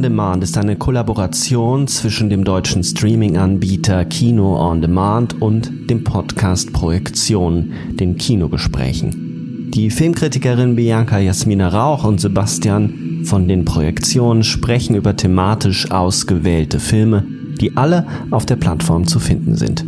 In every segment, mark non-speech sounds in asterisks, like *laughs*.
On Demand ist eine Kollaboration zwischen dem deutschen Streaming-Anbieter Kino on Demand und dem Podcast Projektion, den Kinogesprächen. Die Filmkritikerin Bianca Jasmina Rauch und Sebastian von den Projektionen sprechen über thematisch ausgewählte Filme, die alle auf der Plattform zu finden sind.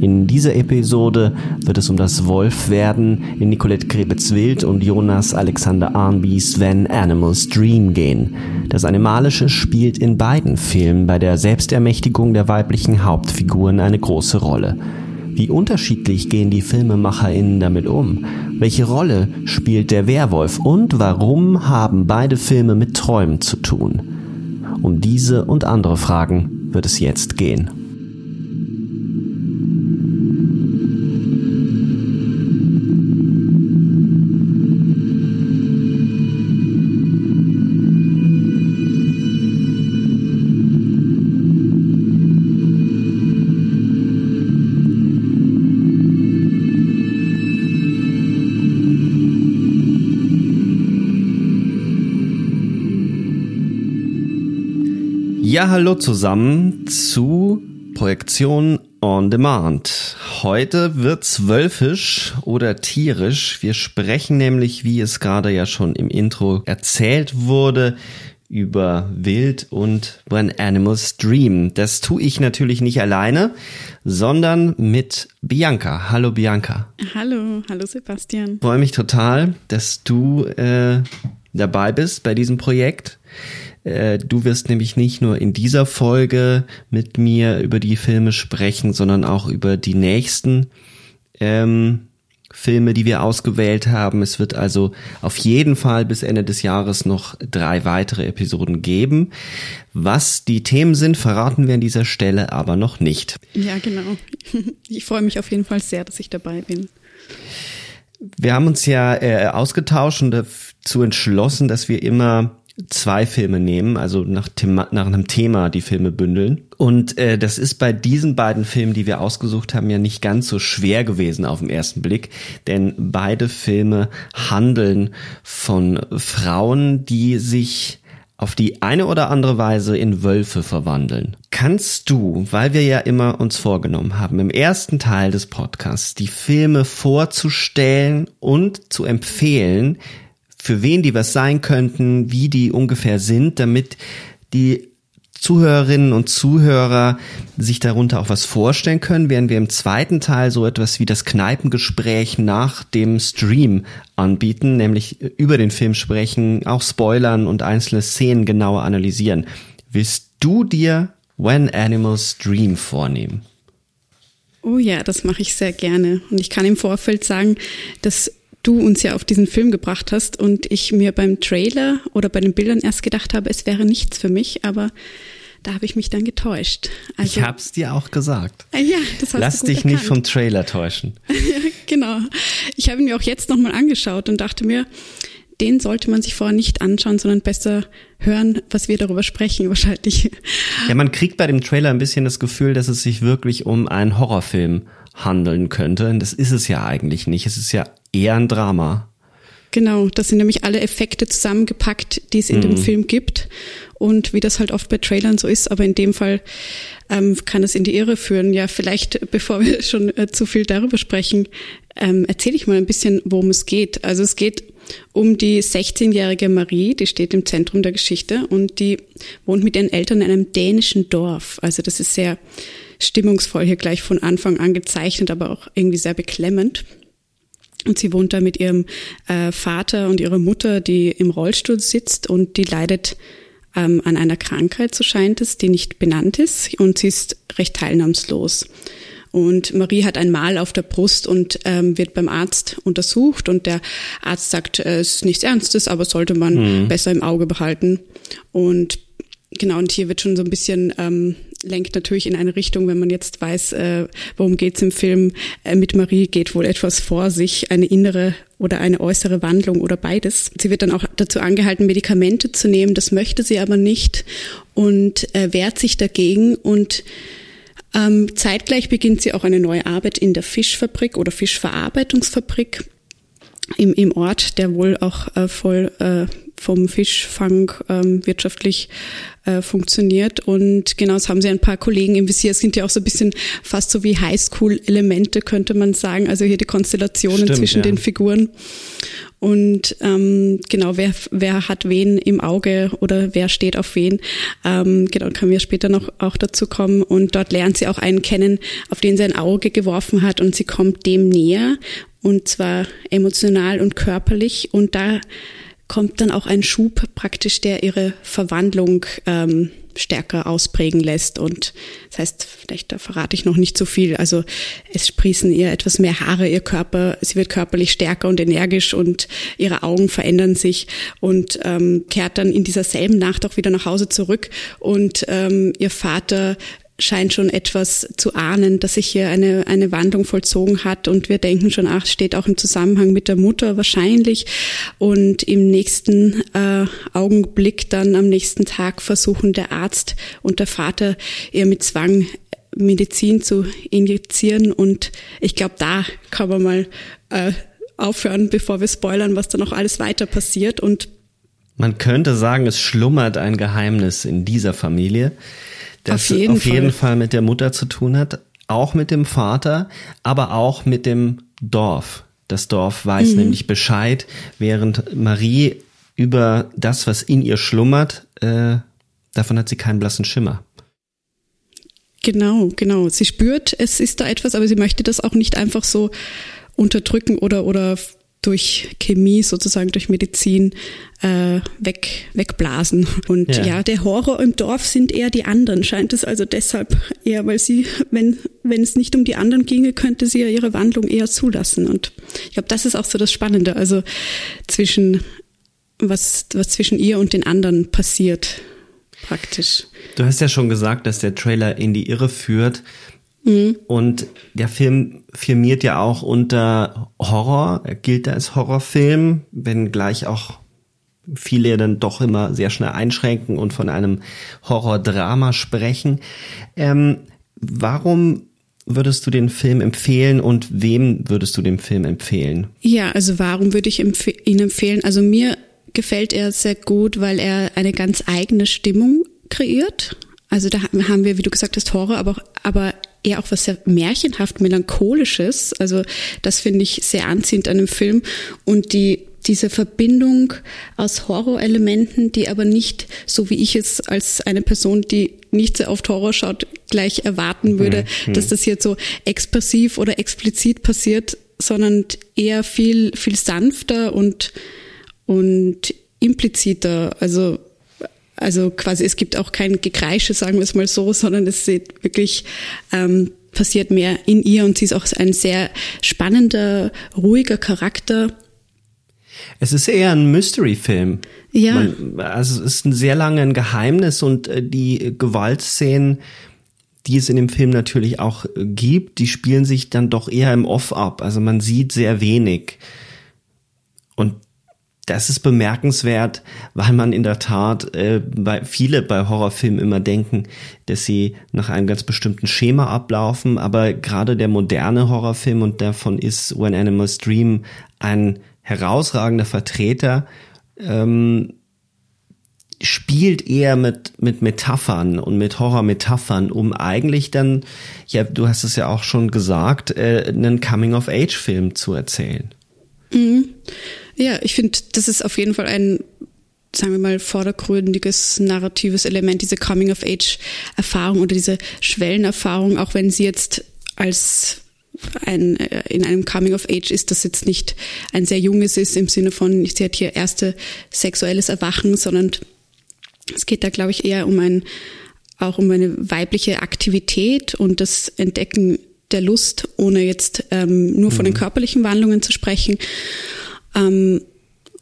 In dieser Episode wird es um das Wolfwerden in Nicolette Krebitz-Wild und Jonas Alexander Arnbys When Animals Dream gehen. Das Animalische spielt in beiden Filmen bei der Selbstermächtigung der weiblichen Hauptfiguren eine große Rolle. Wie unterschiedlich gehen die FilmemacherInnen damit um? Welche Rolle spielt der Werwolf? Und warum haben beide Filme mit Träumen zu tun? Um diese und andere Fragen wird es jetzt gehen. Hallo zusammen zu Projektion on Demand. Heute wird's wölfisch oder tierisch. Wir sprechen nämlich, wie es gerade ja schon im Intro erzählt wurde, über Wild und When Animals Dream. Das tue ich natürlich nicht alleine, sondern mit Bianca. Hallo Bianca. Hallo, hallo Sebastian. Ich freue mich total, dass du äh, dabei bist bei diesem Projekt. Äh, du wirst nämlich nicht nur in dieser Folge mit mir über die Filme sprechen, sondern auch über die nächsten ähm, Filme, die wir ausgewählt haben. Es wird also auf jeden Fall bis Ende des Jahres noch drei weitere Episoden geben. Was die Themen sind, verraten wir an dieser Stelle aber noch nicht. Ja, genau. *laughs* Ich freue mich auf jeden Fall sehr, dass ich dabei bin. Wir haben uns ja äh, ausgetauscht und dazu entschlossen, dass wir immer zwei Filme nehmen, also nach, Thema, nach einem Thema die Filme bündeln. Und äh, das ist bei diesen beiden Filmen, die wir ausgesucht haben, ja nicht ganz so schwer gewesen auf den ersten Blick, denn beide Filme handeln von Frauen, die sich auf die eine oder andere Weise in Wölfe verwandeln. Kannst du, weil wir ja immer uns vorgenommen haben, im ersten Teil des Podcasts die Filme vorzustellen und zu empfehlen, für wen die was sein könnten, wie die ungefähr sind, damit die Zuhörerinnen und Zuhörer sich darunter auch was vorstellen können, werden wir im zweiten Teil so etwas wie das Kneipengespräch nach dem Stream anbieten, nämlich über den Film sprechen, auch spoilern und einzelne Szenen genauer analysieren. Willst du dir When Animals Dream vornehmen? Oh ja, das mache ich sehr gerne. Und ich kann im Vorfeld sagen, dass du uns ja auf diesen Film gebracht hast und ich mir beim Trailer oder bei den Bildern erst gedacht habe, es wäre nichts für mich, aber da habe ich mich dann getäuscht. Also, ich hab's dir auch gesagt. Ah, ja, das hast Lass dich erkannt. nicht vom Trailer täuschen. ja, *laughs* genau. Ich habe ihn mir auch jetzt nochmal angeschaut und dachte mir, den sollte man sich vorher nicht anschauen, sondern besser hören, was wir darüber sprechen, wahrscheinlich. Ja, man kriegt bei dem Trailer ein bisschen das Gefühl, dass es sich wirklich um einen Horrorfilm handeln könnte. Und das ist es ja eigentlich nicht. Es ist ja eher ein Drama. Genau, das sind nämlich alle Effekte zusammengepackt, die es in mhm. dem Film gibt. Und wie das halt oft bei Trailern so ist, aber in dem Fall ähm, kann es in die Irre führen. Ja, vielleicht, *laughs* bevor wir schon äh, zu viel darüber sprechen, ähm, erzähle ich mal ein bisschen, worum es geht. Also es geht um die 16-jährige Marie, die steht im Zentrum der Geschichte und die wohnt mit ihren Eltern in einem dänischen Dorf. Also das ist sehr stimmungsvoll hier gleich von Anfang an gezeichnet, aber auch irgendwie sehr beklemmend. Und sie wohnt da mit ihrem äh, Vater und ihrer Mutter, die im Rollstuhl sitzt und die leidet ähm, an einer Krankheit, so scheint es, die nicht benannt ist und sie ist recht teilnahmslos. Und Marie hat ein Mal auf der Brust und ähm, wird beim Arzt untersucht und der Arzt sagt, äh, es ist nichts Ernstes, aber sollte man mhm. besser im Auge behalten. Und genau, und hier wird schon so ein bisschen ähm, lenkt natürlich in eine Richtung, wenn man jetzt weiß, äh, worum geht's im Film. Äh, mit Marie geht wohl etwas vor sich, eine innere oder eine äußere Wandlung oder beides. Sie wird dann auch dazu angehalten, Medikamente zu nehmen. Das möchte sie aber nicht und äh, wehrt sich dagegen und ähm, zeitgleich beginnt sie auch eine neue Arbeit in der Fischfabrik oder Fischverarbeitungsfabrik im, im Ort, der wohl auch äh, voll äh, vom Fischfang ähm, wirtschaftlich äh, funktioniert. Und genau, es haben sie ein paar Kollegen im Visier. Es sind ja auch so ein bisschen fast so wie Highschool-Elemente, könnte man sagen. Also hier die Konstellationen Stimmt, zwischen ja. den Figuren. Und ähm, genau, wer, wer hat wen im Auge oder wer steht auf wen. Ähm, genau, können wir später noch auch dazu kommen. Und dort lernt sie auch einen kennen, auf den sie ein Auge geworfen hat und sie kommt dem näher. Und zwar emotional und körperlich. Und da kommt dann auch ein Schub praktisch, der ihre Verwandlung ähm, stärker ausprägen lässt. Und das heißt, vielleicht da verrate ich noch nicht so viel. Also es sprießen ihr etwas mehr Haare, ihr Körper, sie wird körperlich stärker und energisch und ihre Augen verändern sich und ähm, kehrt dann in dieser selben Nacht auch wieder nach Hause zurück. Und ähm, ihr Vater scheint schon etwas zu ahnen, dass sich hier eine, eine Wandlung vollzogen hat. Und wir denken schon, ach, steht auch im Zusammenhang mit der Mutter wahrscheinlich. Und im nächsten äh, Augenblick dann am nächsten Tag versuchen der Arzt und der Vater ihr mit Zwang Medizin zu injizieren. Und ich glaube, da kann man mal äh, aufhören, bevor wir spoilern, was da noch alles weiter passiert. Und man könnte sagen, es schlummert ein Geheimnis in dieser Familie das auf jeden, auf jeden Fall. Fall mit der Mutter zu tun hat, auch mit dem Vater, aber auch mit dem Dorf. Das Dorf weiß mhm. nämlich Bescheid, während Marie über das, was in ihr schlummert, äh, davon hat sie keinen blassen Schimmer. Genau, genau. Sie spürt, es ist da etwas, aber sie möchte das auch nicht einfach so unterdrücken oder, oder durch Chemie, sozusagen durch Medizin äh, weg, wegblasen. Und ja. ja. der Horror im Dorf sind eher die anderen, scheint es also deshalb eher, weil sie, wenn, wenn es nicht um die anderen ginge, könnte sie ja ihre Wandlung eher zulassen. Und ich glaube, das ist auch so das Spannende, also zwischen, was, was zwischen ihr und den anderen passiert, praktisch. Du hast ja schon gesagt, dass der Trailer in die Irre führt. Mhm. Und der Film firmiert ja auch unter Horror, er gilt als Horrorfilm, wenn gleich auch viele dann doch immer sehr schnell einschränken und von einem Horrordrama sprechen. Ähm, warum würdest du den Film empfehlen und wem würdest du den Film empfehlen? Ja, also warum würde ich empf ihn empfehlen? Also mir gefällt er sehr gut, weil er eine ganz eigene Stimmung kreiert. Also da haben wir, wie du gesagt hast, Horror, aber, aber eher auch was sehr märchenhaft melancholisches. Also das finde ich sehr anziehend an dem Film und die diese Verbindung aus Horrorelementen, die aber nicht, so wie ich es als eine Person, die nicht sehr oft Horror schaut, gleich erwarten würde, mhm. dass das jetzt so expressiv oder explizit passiert, sondern eher viel, viel sanfter und, und impliziter. Also also quasi, es gibt auch kein Gekreische, sagen wir es mal so, sondern es sieht wirklich ähm, passiert mehr in ihr und sie ist auch ein sehr spannender, ruhiger Charakter. Es ist eher ein Mystery-Film. Ja. Man, also es ist ein sehr lange ein Geheimnis und äh, die Gewaltszenen, die es in dem Film natürlich auch äh, gibt, die spielen sich dann doch eher im Off ab. Also man sieht sehr wenig. Und das ist bemerkenswert, weil man in der Tat äh, bei viele bei Horrorfilmen immer denken, dass sie nach einem ganz bestimmten Schema ablaufen, aber gerade der moderne Horrorfilm und davon ist When Animals Dream ein herausragender Vertreter, ähm, spielt eher mit, mit Metaphern und mit Horror-Metaphern, um eigentlich dann, ja, du hast es ja auch schon gesagt, äh, einen Coming-of-Age-Film zu erzählen. Mhm. Ja, ich finde, das ist auf jeden Fall ein, sagen wir mal, vordergründiges narratives Element, diese Coming-of-Age-Erfahrung oder diese Schwellenerfahrung, auch wenn sie jetzt als ein, äh, in einem Coming of Age ist, das jetzt nicht ein sehr junges ist im Sinne von, sie hat hier erste sexuelles Erwachen, sondern Es geht da, glaube ich, eher um ein, auch um eine weibliche Aktivität und das Entdecken der Lust, ohne jetzt ähm, nur von den mhm. körperlichen Wandlungen zu sprechen. Ähm,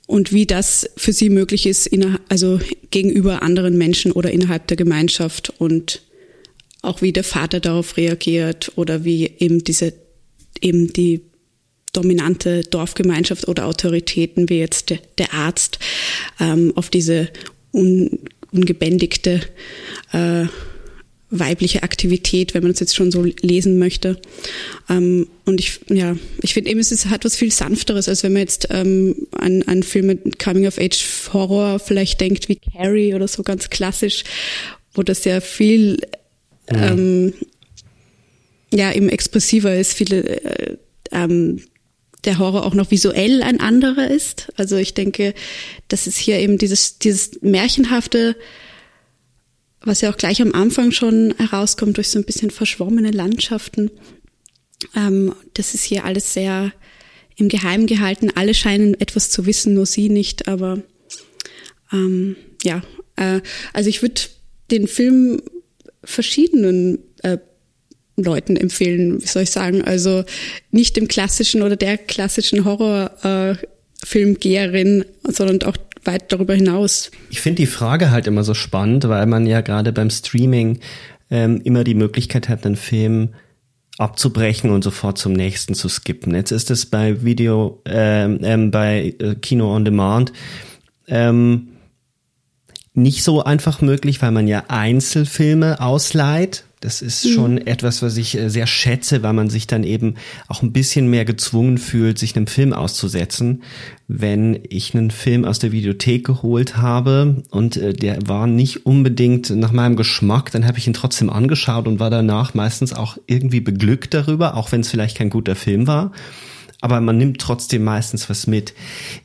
und wie das für sie möglich ist, also gegenüber anderen Menschen oder innerhalb der Gemeinschaft und auch wie der Vater darauf reagiert oder wie eben diese, eben die dominante Dorfgemeinschaft oder Autoritäten wie jetzt de, der Arzt ähm, auf diese un, ungebändigte äh, weibliche Aktivität, wenn man es jetzt schon so lesen möchte. Ähm, und ich, ja, ich finde eben, es ist, hat was viel sanfteres, als wenn man jetzt ähm, an, an Filme Coming-of-Age-Horror vielleicht denkt, wie Carrie oder so ganz klassisch, wo das ja viel ja, ähm, ja eben expressiver ist, viele äh, ähm, der Horror auch noch visuell ein anderer ist. Also ich denke, das ist hier eben dieses, dieses märchenhafte was ja auch gleich am Anfang schon herauskommt durch so ein bisschen verschwommene Landschaften. Ähm, das ist hier alles sehr im Geheimen gehalten. Alle scheinen etwas zu wissen, nur sie nicht. Aber ähm, ja, äh, also ich würde den Film verschiedenen äh, Leuten empfehlen, wie soll ich sagen, also nicht dem klassischen oder der klassischen Horrorfilmgeherin, äh, sondern auch weit darüber hinaus. Ich finde die Frage halt immer so spannend, weil man ja gerade beim Streaming ähm, immer die Möglichkeit hat, einen Film abzubrechen und sofort zum nächsten zu skippen. Jetzt ist es bei Video, ähm, ähm, bei äh, Kino on Demand ähm, nicht so einfach möglich, weil man ja Einzelfilme ausleiht das ist mhm. schon etwas, was ich äh, sehr schätze, weil man sich dann eben auch ein bisschen mehr gezwungen fühlt, sich einem Film auszusetzen. Wenn ich einen Film aus der Videothek geholt habe und äh, der war nicht unbedingt nach meinem Geschmack, dann habe ich ihn trotzdem angeschaut und war danach meistens auch irgendwie beglückt darüber, auch wenn es vielleicht kein guter Film war aber man nimmt trotzdem meistens was mit.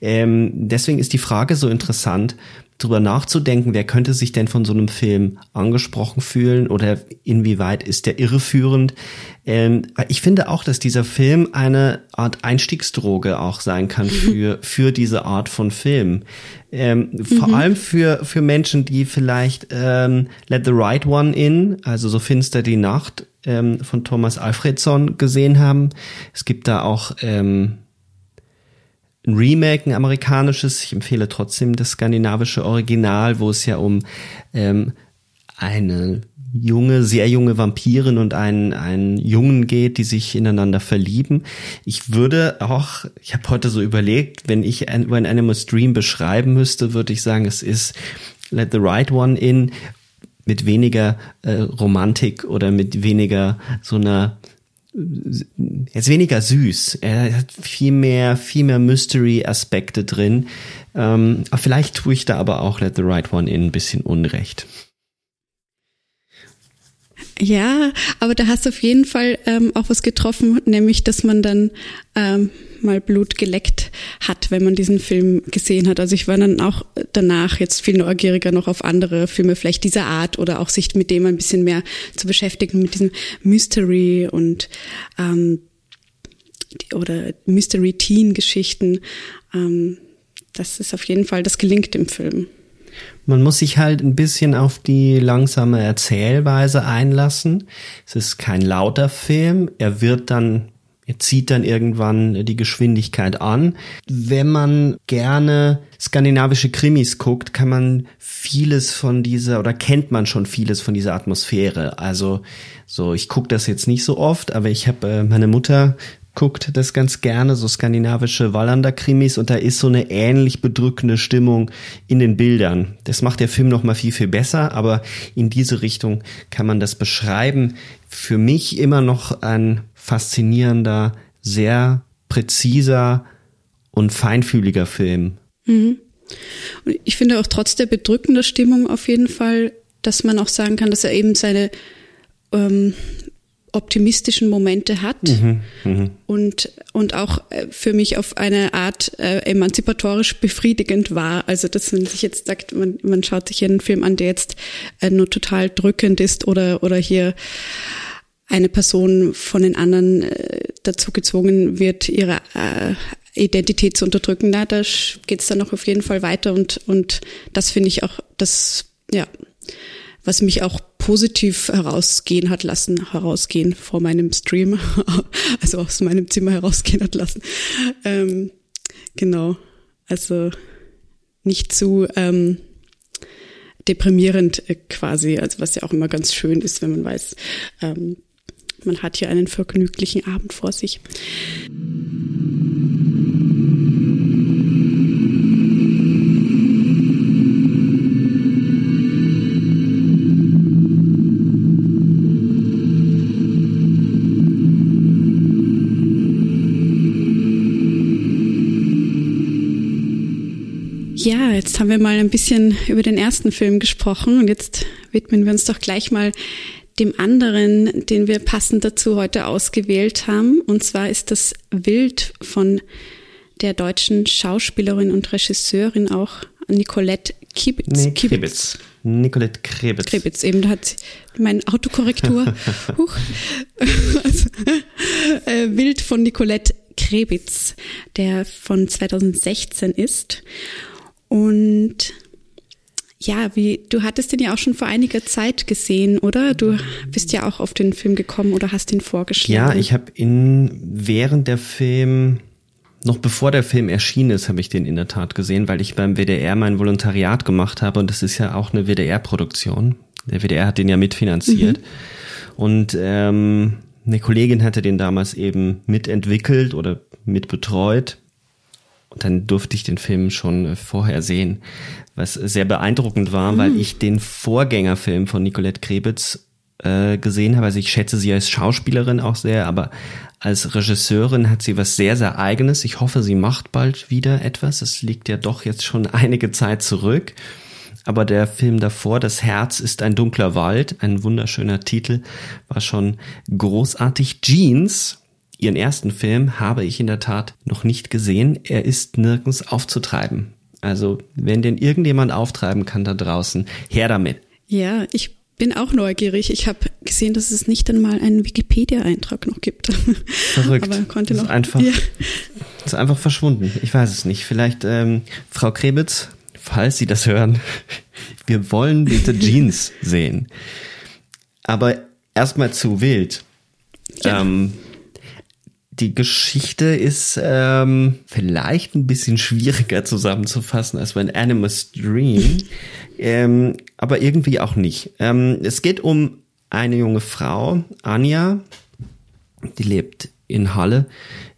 Ähm, deswegen ist die Frage so interessant, drüber nachzudenken, wer könnte sich denn von so einem Film angesprochen fühlen oder inwieweit ist der irreführend. Ähm, ich finde auch, dass dieser Film eine Art Einstiegsdroge auch sein kann für, für diese Art von Film. Ähm, mhm. Vor allem für, für Menschen, die vielleicht ähm, Let the Right One In, also so finster die Nacht ähm, von Thomas Alfredson gesehen haben. Es gibt da auch ähm, ein Remake, ein amerikanisches. Ich empfehle trotzdem das skandinavische Original, wo es ja um ähm, eine junge, sehr junge Vampirin und einen, einen Jungen geht, die sich ineinander verlieben. Ich würde auch, ich habe heute so überlegt, wenn ich When Animals Dream beschreiben müsste, würde ich sagen, es ist Let the Right One In mit weniger äh, Romantik oder mit weniger so einer ist weniger süß. Er hat viel mehr, viel mehr Mystery-Aspekte drin. Ähm, vielleicht tue ich da aber auch Let the Right One In ein bisschen Unrecht. Ja, aber da hast du auf jeden Fall ähm, auch was getroffen, nämlich dass man dann ähm, mal Blut geleckt hat, wenn man diesen Film gesehen hat. Also ich war dann auch danach jetzt viel neugieriger noch auf andere Filme vielleicht dieser Art oder auch sich mit dem ein bisschen mehr zu beschäftigen, mit diesem Mystery und ähm, oder Mystery-Teen-Geschichten. Ähm, das ist auf jeden Fall, das gelingt im Film. Man muss sich halt ein bisschen auf die langsame Erzählweise einlassen. Es ist kein lauter Film. Er wird dann, er zieht dann irgendwann die Geschwindigkeit an. Wenn man gerne skandinavische Krimis guckt, kann man vieles von dieser oder kennt man schon vieles von dieser Atmosphäre. Also so, ich gucke das jetzt nicht so oft, aber ich habe äh, meine Mutter guckt das ganz gerne, so skandinavische Wallander-Krimis und da ist so eine ähnlich bedrückende Stimmung in den Bildern. Das macht der Film noch mal viel, viel besser, aber in diese Richtung kann man das beschreiben. Für mich immer noch ein faszinierender, sehr präziser und feinfühliger Film. Mhm. Und ich finde auch trotz der bedrückenden Stimmung auf jeden Fall, dass man auch sagen kann, dass er eben seine ähm, optimistischen Momente hat mhm, mh. und, und auch äh, für mich auf eine Art äh, emanzipatorisch befriedigend war. Also, dass man sich jetzt sagt, man, man schaut sich einen Film an, der jetzt äh, nur total drückend ist oder, oder hier eine Person von den anderen äh, dazu gezwungen wird, ihre äh, Identität zu unterdrücken. Na, da geht es dann noch auf jeden Fall weiter und, und das finde ich auch, das ja, was mich auch positiv herausgehen hat lassen, herausgehen vor meinem Stream, *laughs* also aus meinem Zimmer herausgehen hat lassen. Ähm, genau, also nicht zu ähm, deprimierend äh, quasi, also was ja auch immer ganz schön ist, wenn man weiß, ähm, man hat hier einen vergnüglichen Abend vor sich. Ja, jetzt haben wir mal ein bisschen über den ersten Film gesprochen und jetzt widmen wir uns doch gleich mal dem anderen, den wir passend dazu heute ausgewählt haben. Und zwar ist das Wild von der deutschen Schauspielerin und Regisseurin auch Nicolette Kibitz. Nee, Krebitz. Nicolette Krebitz. Krebitz, eben, da hat mein Autokorrektur. *laughs* Huch. also, äh, Wild von Nicolette Krebitz, der von 2016 ist. Und ja, wie du hattest den ja auch schon vor einiger Zeit gesehen, oder? Du bist ja auch auf den Film gekommen oder hast ihn vorgeschlagen. Ja, ich habe ihn während der Film noch bevor der Film erschienen ist, habe ich den in der Tat gesehen, weil ich beim WDR mein Volontariat gemacht habe und das ist ja auch eine WDR-Produktion. Der WDR hat den ja mitfinanziert. Mhm. Und ähm, eine Kollegin hatte den damals eben mitentwickelt oder mitbetreut und dann durfte ich den Film schon äh, vorher sehen, was sehr beeindruckend war, mhm. weil ich den Vorgängerfilm von Nicolette Krebitz äh, gesehen habe. Also ich schätze sie als Schauspielerin auch sehr, aber als Regisseurin hat sie was sehr, sehr eigenes. Ich hoffe, sie macht bald wieder etwas. Es liegt ja doch jetzt schon *laughs* einige Zeit zurück. Aber der Film davor, Das Herz ist ein dunkler Wald, ein wunderschöner Titel, war schon großartig. Jeans Ihren ersten Film habe ich in der Tat noch nicht gesehen. Er ist nirgends aufzutreiben. Also, wenn den irgendjemand auftreiben kann da draußen, her damit. Ja, ich bin auch neugierig. Ich habe gesehen, dass es nicht einmal einen Wikipedia-Eintrag noch gibt. *laughs* Verrückt. Aber konnte noch. Ist einfach, ja. ist einfach verschwunden. Ich weiß es nicht. Vielleicht ähm, Frau Krebitz, falls Sie das hören, *laughs* wir wollen bitte Jeans sehen. Aber erstmal zu wild. Ja. Ähm, die Geschichte ist ähm, vielleicht ein bisschen schwieriger zusammenzufassen als bei Animus Dream, *laughs* ähm, aber irgendwie auch nicht. Ähm, es geht um eine junge Frau, Anja, die lebt in Halle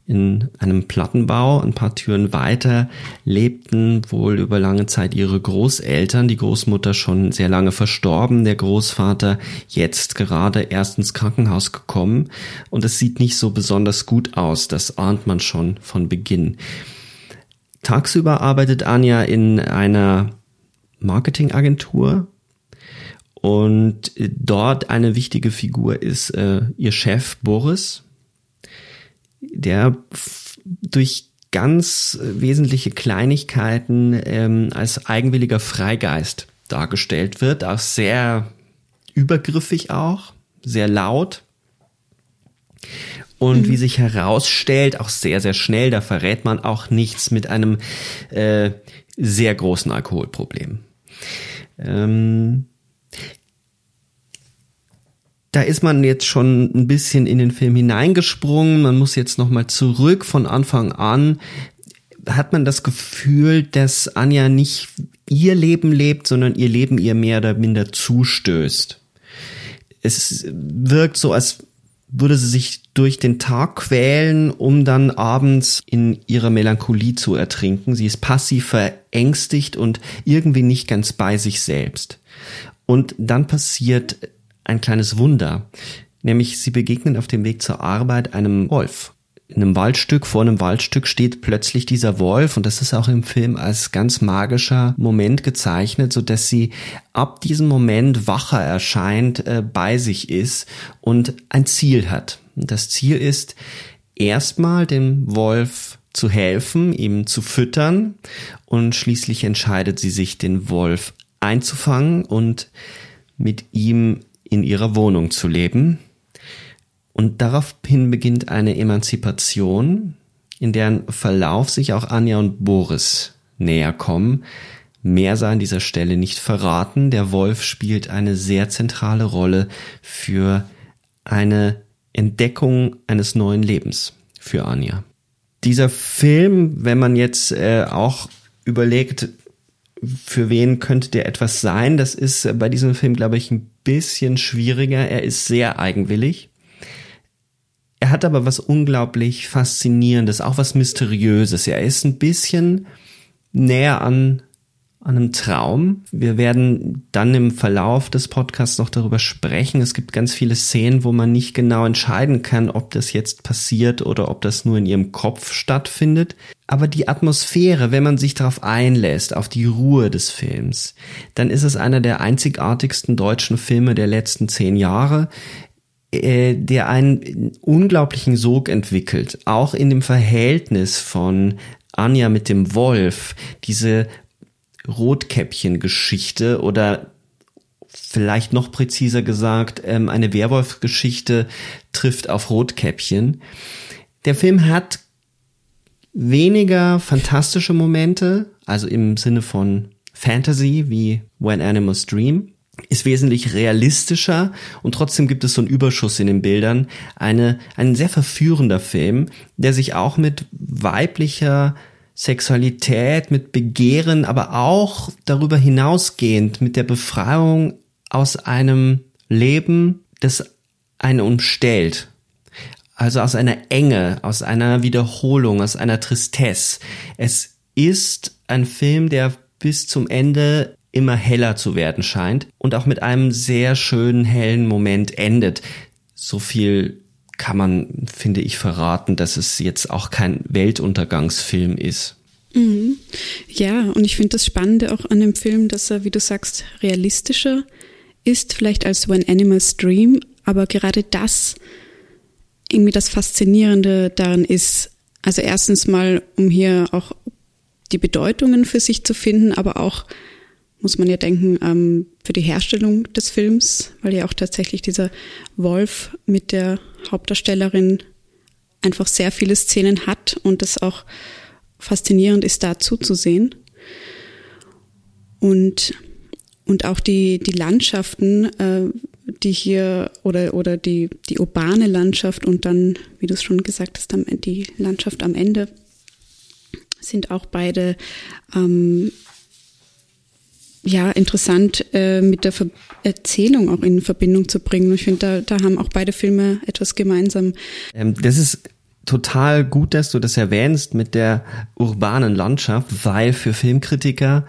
in einem Plattenbau, ein paar Türen weiter, lebten wohl über lange Zeit ihre Großeltern, die Großmutter schon sehr lange verstorben, der Großvater jetzt gerade erst ins Krankenhaus gekommen. Und es sieht nicht so besonders gut aus, das ahnt man schon von Beginn. Tagsüber arbeitet Anja in einer Marketingagentur und dort eine wichtige Figur ist äh, ihr Chef Boris, der durch ganz wesentliche Kleinigkeiten ähm, als eigenwilliger Freigeist dargestellt wird, auch sehr übergriffig auch, sehr laut. Und mhm. wie sich herausstellt, auch sehr, sehr schnell, da verrät man auch nichts mit einem äh, sehr großen Alkoholproblem. Ähm, da ist man jetzt schon ein bisschen in den Film hineingesprungen. Man muss jetzt nochmal zurück von Anfang an. Hat man das Gefühl, dass Anja nicht ihr Leben lebt, sondern ihr Leben ihr mehr oder minder zustößt. Es wirkt so, als würde sie sich durch den Tag quälen, um dann abends in ihrer Melancholie zu ertrinken. Sie ist passiv verängstigt und irgendwie nicht ganz bei sich selbst. Und dann passiert ein kleines Wunder. Nämlich sie begegnen auf dem Weg zur Arbeit einem Wolf. In einem Waldstück, vor einem Waldstück steht plötzlich dieser Wolf und das ist auch im Film als ganz magischer Moment gezeichnet, so dass sie ab diesem Moment wacher erscheint, äh, bei sich ist und ein Ziel hat. Und das Ziel ist, erstmal dem Wolf zu helfen, ihm zu füttern und schließlich entscheidet sie sich, den Wolf einzufangen und mit ihm in ihrer Wohnung zu leben. Und daraufhin beginnt eine Emanzipation, in deren Verlauf sich auch Anja und Boris näher kommen, Mehr sei an dieser Stelle nicht verraten. Der Wolf spielt eine sehr zentrale Rolle für eine Entdeckung eines neuen Lebens für Anja. Dieser Film, wenn man jetzt äh, auch überlegt, für wen könnte der etwas sein, das ist bei diesem Film, glaube ich, ein bisschen schwieriger. Er ist sehr eigenwillig. Er hat aber was unglaublich Faszinierendes, auch was Mysteriöses. Er ist ein bisschen näher an an einem Traum. Wir werden dann im Verlauf des Podcasts noch darüber sprechen. Es gibt ganz viele Szenen, wo man nicht genau entscheiden kann, ob das jetzt passiert oder ob das nur in ihrem Kopf stattfindet. Aber die Atmosphäre, wenn man sich darauf einlässt, auf die Ruhe des Films, dann ist es einer der einzigartigsten deutschen Filme der letzten zehn Jahre äh, der einen unglaublichen Sog entwickelt, auch in dem Verhältnis von Anja mit dem Wolf, diese Rotkäppchen-Geschichte oder vielleicht noch präziser gesagt, ähm, eine Werwolf-Geschichte trifft auf Rotkäppchen. Der Film hat weniger fantastische Momente, also im Sinne von Fantasy wie When Animals Dream, ist wesentlich realistischer und trotzdem gibt es so einen Überschuss in den Bildern. Eine, ein sehr verführender Film, der sich auch mit weiblicher Sexualität, mit Begehren, aber auch darüber hinausgehend mit der Befreiung aus einem Leben, das einen umstellt. Also aus einer Enge, aus einer Wiederholung, aus einer Tristesse. Es ist ein Film, der bis zum Ende immer heller zu werden scheint und auch mit einem sehr schönen hellen Moment endet. So viel kann man, finde ich, verraten, dass es jetzt auch kein Weltuntergangsfilm ist. Mhm. Ja, und ich finde das Spannende auch an dem Film, dass er, wie du sagst, realistischer ist, vielleicht als When Animals Dream, aber gerade das irgendwie das Faszinierende daran ist, also erstens mal, um hier auch die Bedeutungen für sich zu finden, aber auch muss man ja denken, ähm, für die Herstellung des Films, weil ja auch tatsächlich dieser Wolf mit der Hauptdarstellerin einfach sehr viele Szenen hat und es auch faszinierend ist, da zuzusehen. Und, und auch die, die Landschaften, äh, die hier oder, oder die, die urbane Landschaft und dann, wie du es schon gesagt hast, die Landschaft am Ende sind auch beide ähm, ja, interessant äh, mit der Ver Erzählung auch in Verbindung zu bringen. Ich finde, da, da haben auch beide Filme etwas gemeinsam. Ähm, das ist total gut, dass du das erwähnst mit der urbanen Landschaft, weil für Filmkritiker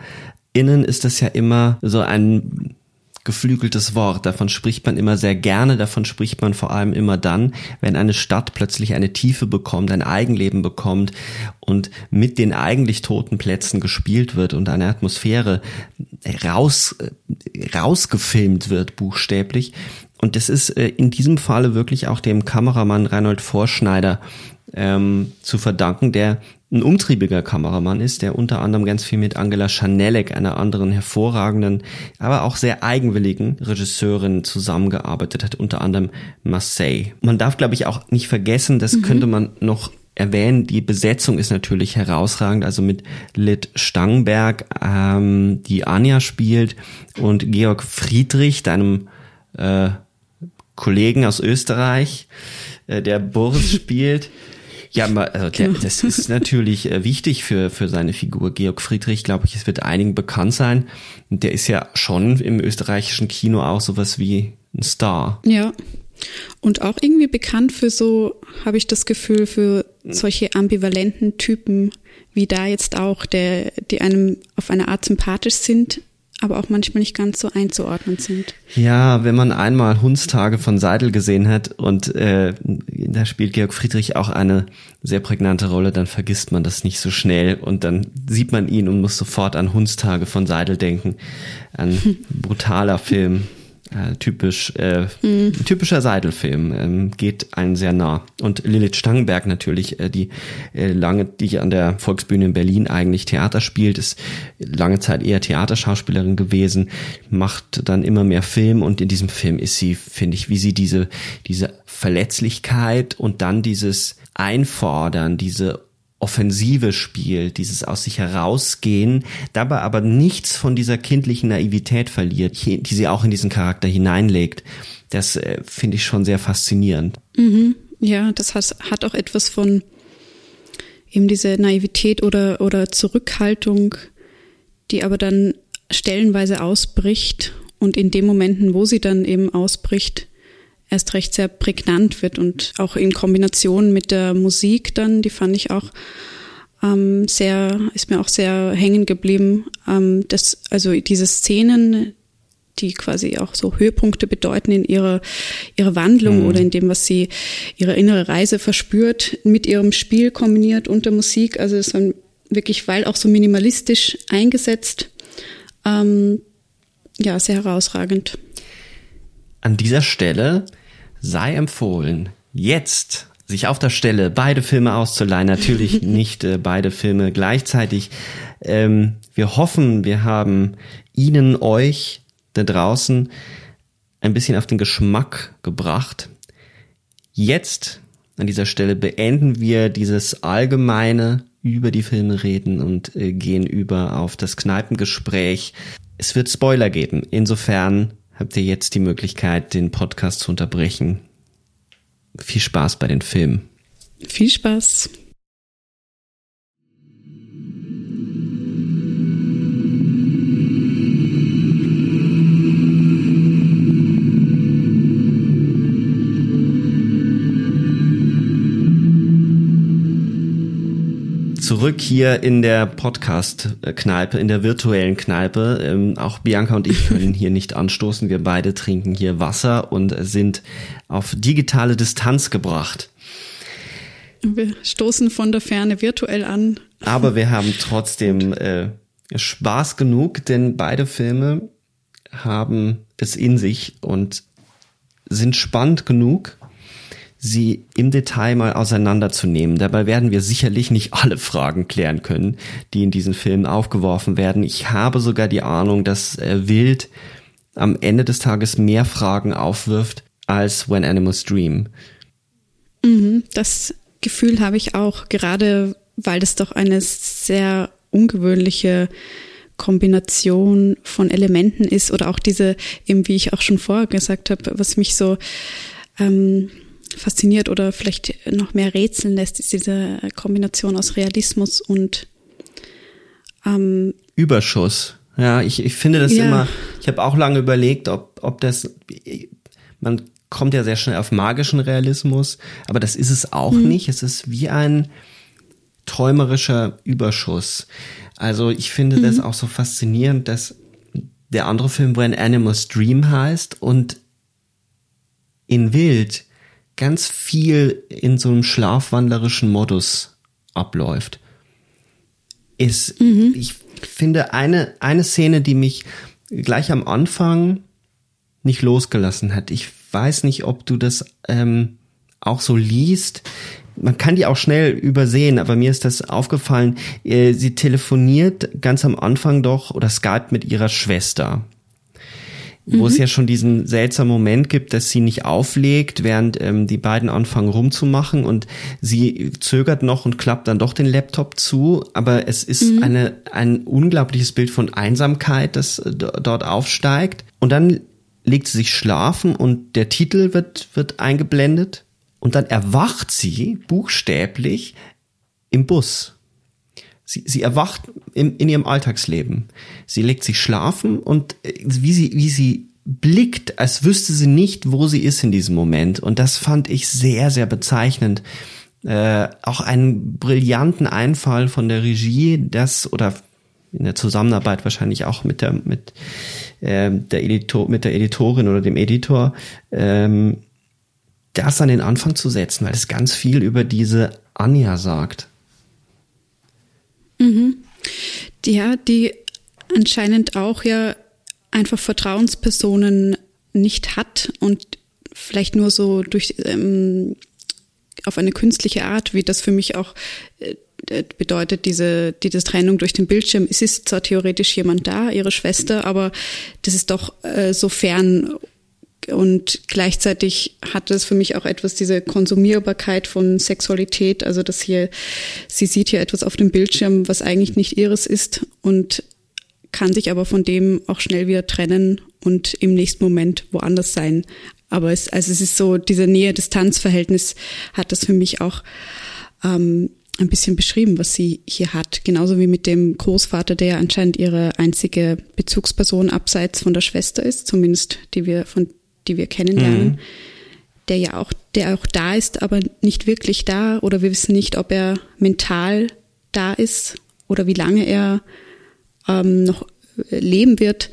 innen ist das ja immer so ein geflügeltes Wort. Davon spricht man immer sehr gerne. Davon spricht man vor allem immer dann, wenn eine Stadt plötzlich eine Tiefe bekommt, ein Eigenleben bekommt und mit den eigentlich toten Plätzen gespielt wird und eine Atmosphäre raus, rausgefilmt wird, buchstäblich. Und das ist äh, in diesem Falle wirklich auch dem Kameramann Reinhold Vorschneider ähm, zu verdanken, der ein umtriebiger Kameramann ist, der unter anderem ganz viel mit Angela Schanelek, einer anderen hervorragenden, aber auch sehr eigenwilligen Regisseurin zusammengearbeitet hat, unter anderem Marseille. Man darf, glaube ich, auch nicht vergessen, das mhm. könnte man noch erwähnen, die Besetzung ist natürlich herausragend, also mit Lit Stangberg, ähm, die Anja spielt, und Georg Friedrich, deinem äh, Kollegen aus Österreich, äh, der Boris *laughs* spielt. Ja, also der, das ist natürlich äh, wichtig für, für seine Figur. Georg Friedrich, glaube ich, es wird einigen bekannt sein. Der ist ja schon im österreichischen Kino auch sowas wie ein Star. Ja. Und auch irgendwie bekannt für so, habe ich das Gefühl, für solche ambivalenten Typen wie da jetzt auch, der, die einem auf eine Art sympathisch sind, aber auch manchmal nicht ganz so einzuordnen sind. Ja, wenn man einmal Hundstage von Seidel gesehen hat und äh, da spielt Georg Friedrich auch eine sehr prägnante Rolle, dann vergisst man das nicht so schnell und dann sieht man ihn und muss sofort an Hundstage von Seidel denken. Ein *laughs* brutaler Film. Äh, typisch, äh, mhm. typischer Seidelfilm, ähm, geht einen sehr nah. Und Lilith Stangenberg natürlich, äh, die äh, lange, die an der Volksbühne in Berlin eigentlich Theater spielt, ist lange Zeit eher Theaterschauspielerin gewesen, macht dann immer mehr Film und in diesem Film ist sie, finde ich, wie sie diese, diese Verletzlichkeit und dann dieses Einfordern, diese Offensive spielt, dieses aus sich herausgehen, dabei aber nichts von dieser kindlichen Naivität verliert, die sie auch in diesen Charakter hineinlegt. Das äh, finde ich schon sehr faszinierend. Mhm. Ja, das hat, hat auch etwas von eben diese Naivität oder, oder Zurückhaltung, die aber dann stellenweise ausbricht und in den Momenten, wo sie dann eben ausbricht, erst recht sehr prägnant wird und auch in Kombination mit der Musik dann, die fand ich auch ähm, sehr, ist mir auch sehr hängen geblieben. Ähm, das, also diese Szenen, die quasi auch so Höhepunkte bedeuten in ihrer, ihrer Wandlung mhm. oder in dem, was sie ihre innere Reise verspürt, mit ihrem Spiel kombiniert und der Musik. Also es war wirklich, weil auch so minimalistisch eingesetzt, ähm, ja, sehr herausragend. An dieser Stelle sei empfohlen, jetzt sich auf der Stelle beide Filme auszuleihen. Natürlich *laughs* nicht äh, beide Filme gleichzeitig. Ähm, wir hoffen, wir haben Ihnen, euch da draußen ein bisschen auf den Geschmack gebracht. Jetzt an dieser Stelle beenden wir dieses allgemeine über die Filme reden und äh, gehen über auf das Kneipengespräch. Es wird Spoiler geben. Insofern habt ihr jetzt die Möglichkeit, den Podcast zu unterbrechen. Viel Spaß bei den Filmen. Viel Spaß. Zurück hier in der Podcast-Kneipe, in der virtuellen Kneipe. Ähm, auch Bianca und ich *laughs* können hier nicht anstoßen. Wir beide trinken hier Wasser und sind auf digitale Distanz gebracht. Wir stoßen von der Ferne virtuell an. Aber wir haben *laughs* trotzdem äh, Spaß genug, denn beide Filme haben es in sich und sind spannend genug, sie im Detail mal auseinanderzunehmen. Dabei werden wir sicherlich nicht alle Fragen klären können, die in diesen Filmen aufgeworfen werden. Ich habe sogar die Ahnung, dass äh, Wild am Ende des Tages mehr Fragen aufwirft als When Animals Dream. Mhm, das Gefühl habe ich auch, gerade weil das doch eine sehr ungewöhnliche Kombination von Elementen ist oder auch diese, eben wie ich auch schon vorher gesagt habe, was mich so ähm, fasziniert oder vielleicht noch mehr rätseln lässt, ist diese Kombination aus Realismus und ähm, Überschuss. Ja, ich, ich finde das ja. immer, ich habe auch lange überlegt, ob, ob das, man kommt ja sehr schnell auf magischen Realismus, aber das ist es auch mhm. nicht. Es ist wie ein träumerischer Überschuss. Also ich finde mhm. das auch so faszinierend, dass der andere Film When Animals Dream heißt und in Wild ganz viel in so einem schlafwandlerischen Modus abläuft. Ist, mhm. ich finde eine, eine Szene, die mich gleich am Anfang nicht losgelassen hat. Ich weiß nicht, ob du das ähm, auch so liest. Man kann die auch schnell übersehen, aber mir ist das aufgefallen. Äh, sie telefoniert ganz am Anfang doch oder Skype mit ihrer Schwester wo mhm. es ja schon diesen seltsamen Moment gibt, dass sie nicht auflegt, während ähm, die beiden anfangen rumzumachen und sie zögert noch und klappt dann doch den Laptop zu, aber es ist mhm. eine, ein unglaubliches Bild von Einsamkeit, das äh, dort aufsteigt und dann legt sie sich schlafen und der Titel wird, wird eingeblendet und dann erwacht sie buchstäblich im Bus. Sie, sie erwacht in, in ihrem Alltagsleben. Sie legt sich schlafen und äh, wie sie, wie sie blickt, als wüsste sie nicht, wo sie ist in diesem Moment. Und das fand ich sehr, sehr bezeichnend. Äh, auch einen brillanten Einfall von der Regie, das oder in der Zusammenarbeit wahrscheinlich auch mit der mit äh, der Editor mit der Editorin oder dem Editor ähm, das an den Anfang zu setzen, weil es ganz viel über diese Anja sagt. Mhm. Ja, die anscheinend auch ja einfach Vertrauenspersonen nicht hat und vielleicht nur so durch ähm, auf eine künstliche Art, wie das für mich auch äh, bedeutet, diese, diese Trennung durch den Bildschirm. Es ist zwar theoretisch jemand da, ihre Schwester, aber das ist doch äh, so fern und gleichzeitig hatte es für mich auch etwas diese Konsumierbarkeit von Sexualität, also dass hier, sie sieht hier etwas auf dem Bildschirm, was eigentlich nicht ihres ist und kann sich aber von dem auch schnell wieder trennen und im nächsten Moment woanders sein. Aber es, also es ist so, diese Nähe-Distanz-Verhältnis hat das für mich auch ähm, ein bisschen beschrieben, was sie hier hat. Genauso wie mit dem Großvater, der anscheinend ihre einzige Bezugsperson abseits von der Schwester ist, zumindest die wir von die wir kennenlernen, mhm. der ja auch, der auch da ist, aber nicht wirklich da oder wir wissen nicht, ob er mental da ist oder wie lange er ähm, noch leben wird.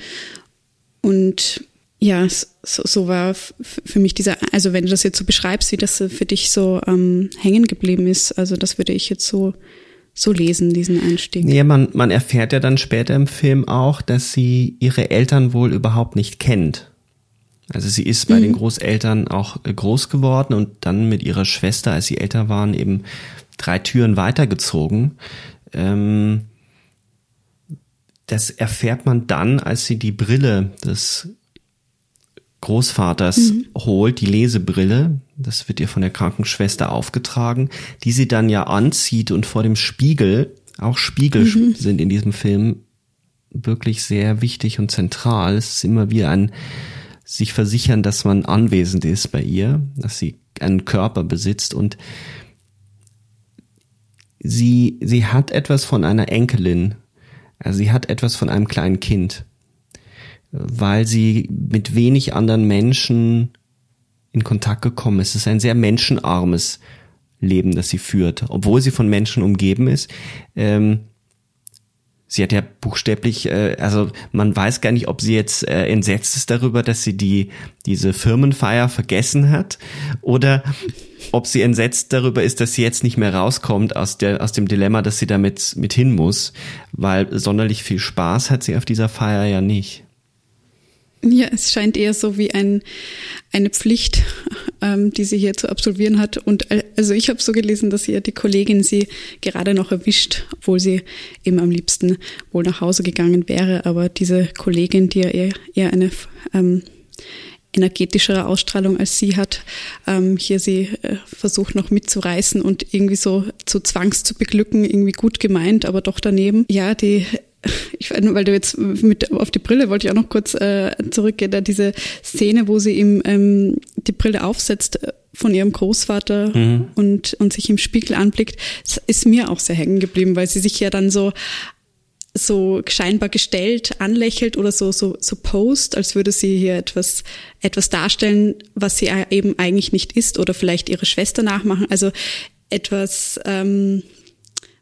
Und ja, so, so war für mich dieser, also wenn du das jetzt so beschreibst, wie das für dich so ähm, hängen geblieben ist, also das würde ich jetzt so so lesen, diesen Einstieg. Ja, man, man erfährt ja dann später im Film auch, dass sie ihre Eltern wohl überhaupt nicht kennt. Also sie ist bei mhm. den Großeltern auch äh, groß geworden und dann mit ihrer Schwester, als sie älter waren, eben drei Türen weitergezogen. Ähm, das erfährt man dann, als sie die Brille des Großvaters mhm. holt, die Lesebrille. Das wird ihr von der Krankenschwester aufgetragen, die sie dann ja anzieht und vor dem Spiegel, auch Spiegel mhm. sind in diesem Film wirklich sehr wichtig und zentral. Es ist immer wie ein sich versichern, dass man anwesend ist bei ihr, dass sie einen Körper besitzt und sie, sie hat etwas von einer Enkelin. Also sie hat etwas von einem kleinen Kind, weil sie mit wenig anderen Menschen in Kontakt gekommen ist. Es ist ein sehr menschenarmes Leben, das sie führt, obwohl sie von Menschen umgeben ist. Ähm, sie hat ja buchstäblich, äh, also man weiß gar nicht, ob sie jetzt äh, entsetzt ist darüber, dass sie die diese Firmenfeier vergessen hat oder ob sie entsetzt darüber ist, dass sie jetzt nicht mehr rauskommt aus der aus dem Dilemma, dass sie damit mit hin muss, weil sonderlich viel Spaß hat sie auf dieser Feier ja nicht. Ja, es scheint eher so wie ein, eine Pflicht, *laughs* ähm, die sie hier zu absolvieren hat. Und äh, also ich habe so gelesen, dass ihr die Kollegin sie gerade noch erwischt, obwohl sie eben am liebsten wohl nach Hause gegangen wäre. Aber diese Kollegin, die ja eher, eher eine ähm, energetischere Ausstrahlung als sie hat, ähm, hier sie äh, versucht noch mitzureißen und irgendwie so zu Zwangs zu beglücken, irgendwie gut gemeint, aber doch daneben. Ja, die *laughs* ich weiß, weil du jetzt mit auf die Brille wollte ich auch noch kurz äh, zurückgehen, da diese Szene, wo sie ihm ähm, die Brille aufsetzt äh, von ihrem Großvater mhm. und, und sich im Spiegel anblickt, ist mir auch sehr hängen geblieben, weil sie sich ja dann so so scheinbar gestellt anlächelt oder so so so post, als würde sie hier etwas etwas darstellen, was sie eben eigentlich nicht ist oder vielleicht ihre Schwester nachmachen. Also etwas ähm,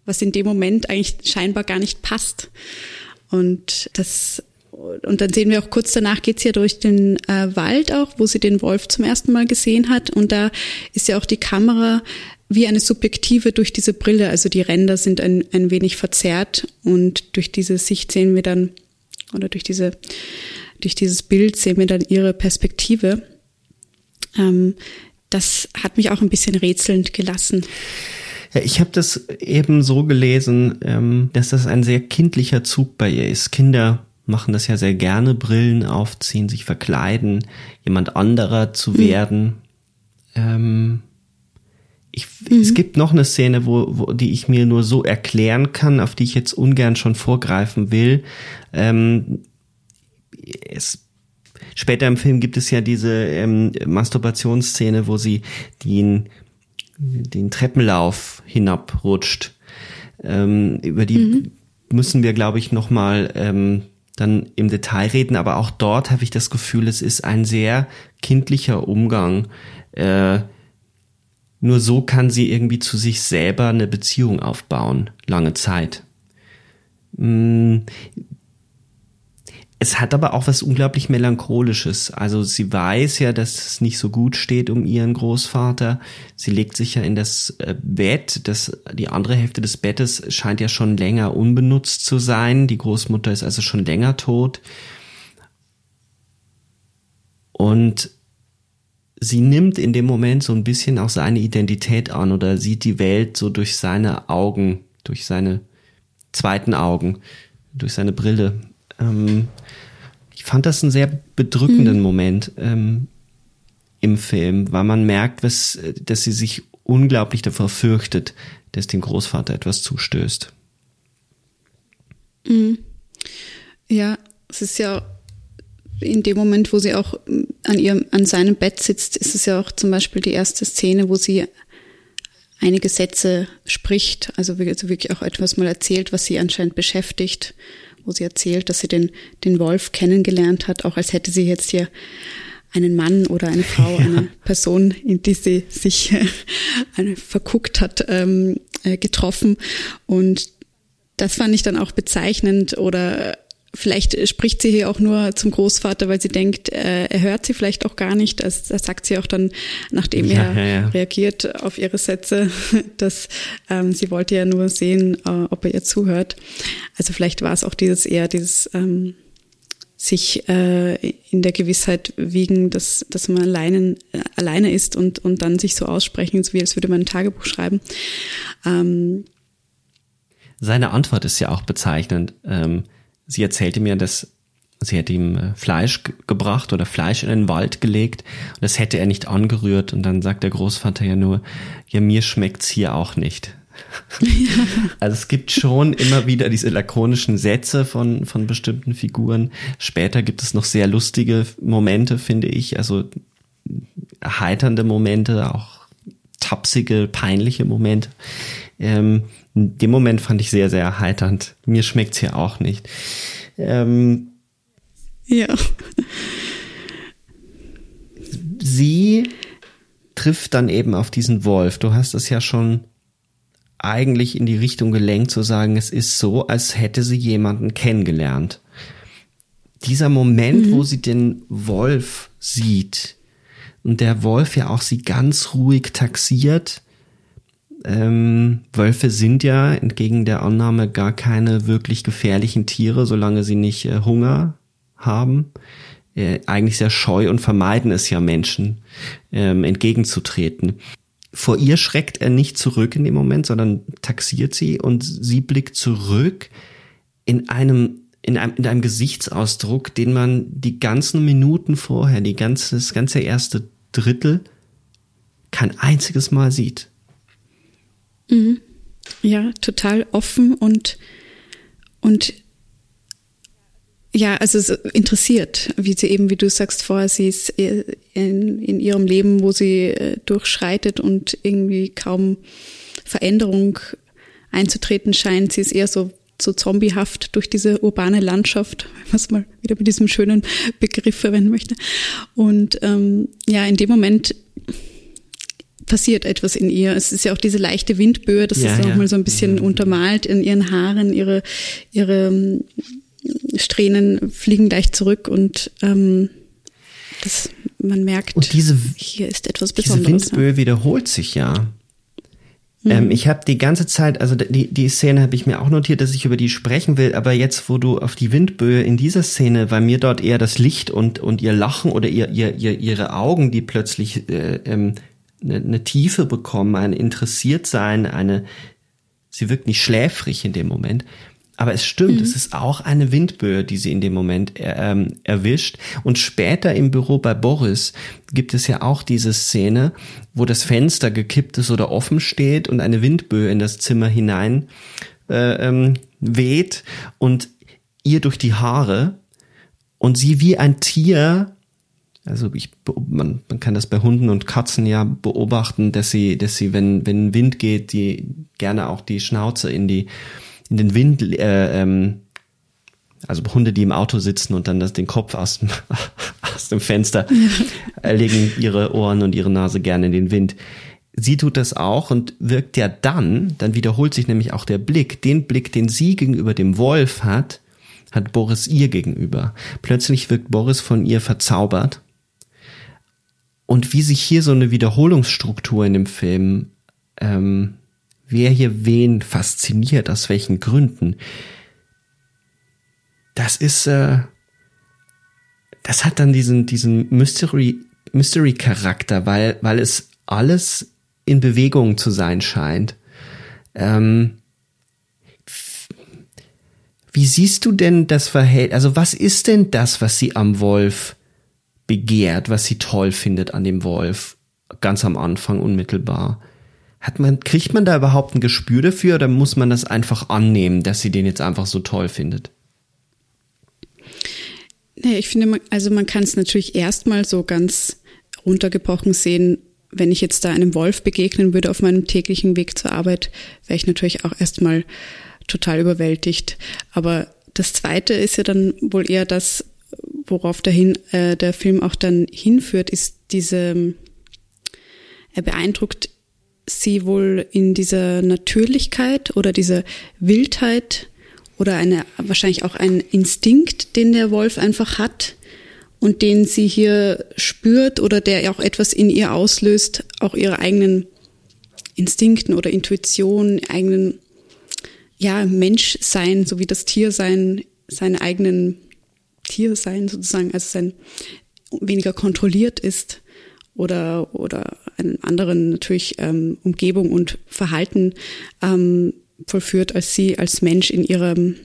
was in dem Moment eigentlich scheinbar gar nicht passt. Und das und dann sehen wir auch kurz danach geht's ja durch den äh, Wald auch, wo sie den Wolf zum ersten Mal gesehen hat. Und da ist ja auch die Kamera wie eine Subjektive durch diese Brille. Also die Ränder sind ein, ein wenig verzerrt und durch diese Sicht sehen wir dann, oder durch diese, durch dieses Bild sehen wir dann ihre Perspektive. Ähm, das hat mich auch ein bisschen rätselnd gelassen. Ja, ich habe das eben so gelesen, ähm, dass das ein sehr kindlicher Zug bei ihr ist. Kinder machen das ja sehr gerne, Brillen aufziehen, sich verkleiden, jemand anderer zu mhm. werden. Ähm, ich, mhm. Es gibt noch eine Szene, wo, wo, die ich mir nur so erklären kann, auf die ich jetzt ungern schon vorgreifen will. Ähm, es, später im Film gibt es ja diese ähm, Masturbationsszene, wo sie den den Treppenlauf hinabrutscht. Ähm, über die mhm. müssen wir, glaube ich, noch mal ähm, dann im Detail reden. Aber auch dort habe ich das Gefühl, es ist ein sehr kindlicher Umgang. Äh, nur so kann sie irgendwie zu sich selber eine Beziehung aufbauen, lange Zeit. Es hat aber auch was unglaublich melancholisches. Also sie weiß ja, dass es nicht so gut steht um ihren Großvater. Sie legt sich ja in das äh, Bett. Das, die andere Hälfte des Bettes scheint ja schon länger unbenutzt zu sein. Die Großmutter ist also schon länger tot. Und sie nimmt in dem Moment so ein bisschen auch seine Identität an oder sieht die Welt so durch seine Augen, durch seine zweiten Augen, durch seine Brille. Ähm, fand das einen sehr bedrückenden mhm. Moment. Ähm, im Film, weil man merkt, was, dass sie sich unglaublich davor fürchtet, dass dem Großvater etwas zustößt. Mhm. Ja, es ist ja in dem Moment, wo sie auch an ihrem, an seinem Bett sitzt, ist es ja auch zum Beispiel die erste Szene, wo sie einige Sätze spricht, also wirklich auch etwas mal erzählt, was sie anscheinend beschäftigt, wo sie erzählt, dass sie den, den Wolf kennengelernt hat, auch als hätte sie jetzt hier einen Mann oder eine Frau, *laughs* ja. eine Person, in die sie sich äh, verguckt hat, ähm, äh, getroffen. Und das fand ich dann auch bezeichnend oder Vielleicht spricht sie hier auch nur zum Großvater, weil sie denkt, äh, er hört sie vielleicht auch gar nicht. Das, das sagt sie auch dann, nachdem ja, er ja, ja. reagiert auf ihre Sätze, *laughs* dass ähm, sie wollte ja nur sehen, äh, ob er ihr zuhört. Also vielleicht war es auch dieses eher dieses ähm, sich äh, in der Gewissheit wiegen, dass, dass man alleine, äh, alleine ist und, und dann sich so aussprechen, so wie als würde man ein Tagebuch schreiben. Ähm, Seine Antwort ist ja auch bezeichnend. Ähm sie erzählte mir, dass sie hätte ihm äh, Fleisch gebracht oder Fleisch in den Wald gelegt und das hätte er nicht angerührt und dann sagt der Großvater ja nur, ja mir schmeckt's hier auch nicht. Ja. *laughs* Also es gibt schon immer wieder diese lakonischen Sätze von, von bestimmten Figuren. Später gibt es noch sehr lustige Momente, finde ich, also erheiternde Momente, auch tapsige, peinliche Momente. Ähm, den Moment fand ich sehr, sehr erheiternd. Mir schmeckt's hier auch nicht. Ähm, ja. Sie trifft dann eben auf diesen Wolf. Du hast es ja schon eigentlich in die Richtung gelenkt zu sagen, es ist so, als hätte sie jemanden kennengelernt. Dieser Moment, mhm. wo sie den Wolf sieht und der Wolf ja auch sie ganz ruhig taxiert, ähm, Wölfe sind ja entgegen der Annahme gar keine wirklich gefährlichen Tiere, solange sie nicht äh, Hunger haben. Äh, eigentlich sehr scheu und vermeiden es ja Menschen ähm, entgegenzutreten. Vor ihr schreckt er nicht zurück in dem Moment, sondern taxiert sie und sie blickt zurück in einem in einem, in einem Gesichtsausdruck, den man die ganzen Minuten vorher, die ganze, das ganze erste Drittel kein einziges Mal sieht. Mhm. Ja, total offen und, und ja, also interessiert, wie sie eben, wie du sagst vorher, sie ist in, in ihrem Leben, wo sie äh, durchschreitet und irgendwie kaum Veränderung einzutreten scheint. Sie ist eher so, so zombiehaft durch diese urbane Landschaft, wenn man es mal wieder mit diesem schönen Begriff verwenden möchte. Und ähm, ja, in dem Moment passiert etwas in ihr. Es ist ja auch diese leichte Windböe, das ja, ist ja. nochmal so ein bisschen mhm. untermalt in ihren Haaren, ihre, ihre ähm, Strähnen fliegen leicht zurück und ähm, das, man merkt, und diese, hier ist etwas Besonderes. Diese Windböe ja. wiederholt sich ja. Mhm. Ähm, ich habe die ganze Zeit, also die, die Szene habe ich mir auch notiert, dass ich über die sprechen will, aber jetzt, wo du auf die Windböe in dieser Szene, weil mir dort eher das Licht und, und ihr Lachen oder ihr, ihr, ihr, ihre Augen, die plötzlich äh, ähm, eine, eine Tiefe bekommen, ein Interessiertsein, eine, sie wirkt nicht schläfrig in dem Moment. Aber es stimmt, mhm. es ist auch eine Windböe, die sie in dem Moment ähm, erwischt. Und später im Büro bei Boris gibt es ja auch diese Szene, wo das Fenster gekippt ist oder offen steht und eine Windböe in das Zimmer hinein äh, ähm, weht und ihr durch die Haare und sie wie ein Tier also ich, man, man kann das bei Hunden und Katzen ja beobachten, dass sie, dass sie, wenn, wenn Wind geht, die gerne auch die Schnauze in die, in den Wind, äh, ähm, also Hunde, die im Auto sitzen und dann das, den Kopf aus dem, *laughs* aus dem Fenster ja. *laughs* legen ihre Ohren und ihre Nase gerne in den Wind. Sie tut das auch und wirkt ja dann, dann wiederholt sich nämlich auch der Blick, den Blick, den sie gegenüber dem Wolf hat, hat Boris ihr gegenüber. Plötzlich wirkt Boris von ihr verzaubert und wie sich hier so eine Wiederholungsstruktur in dem Film, ähm, wer hier wen fasziniert, aus welchen Gründen, das ist, äh, das hat dann diesen, diesen Mystery, Mystery-Charakter, weil, weil es alles in Bewegung zu sein scheint. Ähm, wie siehst du denn das Verhältnis, also was ist denn das, was sie am Wolf begehrt, was sie toll findet an dem Wolf, ganz am Anfang unmittelbar. Hat man, kriegt man da überhaupt ein Gespür dafür oder muss man das einfach annehmen, dass sie den jetzt einfach so toll findet? Nee, ich finde, also man kann es natürlich erstmal so ganz runtergebrochen sehen, wenn ich jetzt da einem Wolf begegnen würde auf meinem täglichen Weg zur Arbeit, wäre ich natürlich auch erstmal total überwältigt. Aber das Zweite ist ja dann wohl eher das, worauf dahin äh, der Film auch dann hinführt, ist diese, er beeindruckt sie wohl in dieser Natürlichkeit oder dieser Wildheit oder eine, wahrscheinlich auch ein Instinkt, den der Wolf einfach hat und den sie hier spürt oder der auch etwas in ihr auslöst, auch ihre eigenen Instinkten oder Intuition, eigenen ja, Menschsein sowie das Tiersein, seine eigenen Tiersein sozusagen, also sein weniger kontrolliert ist oder, oder einen anderen natürlich ähm, Umgebung und Verhalten ähm, vollführt als sie als Mensch in ihrem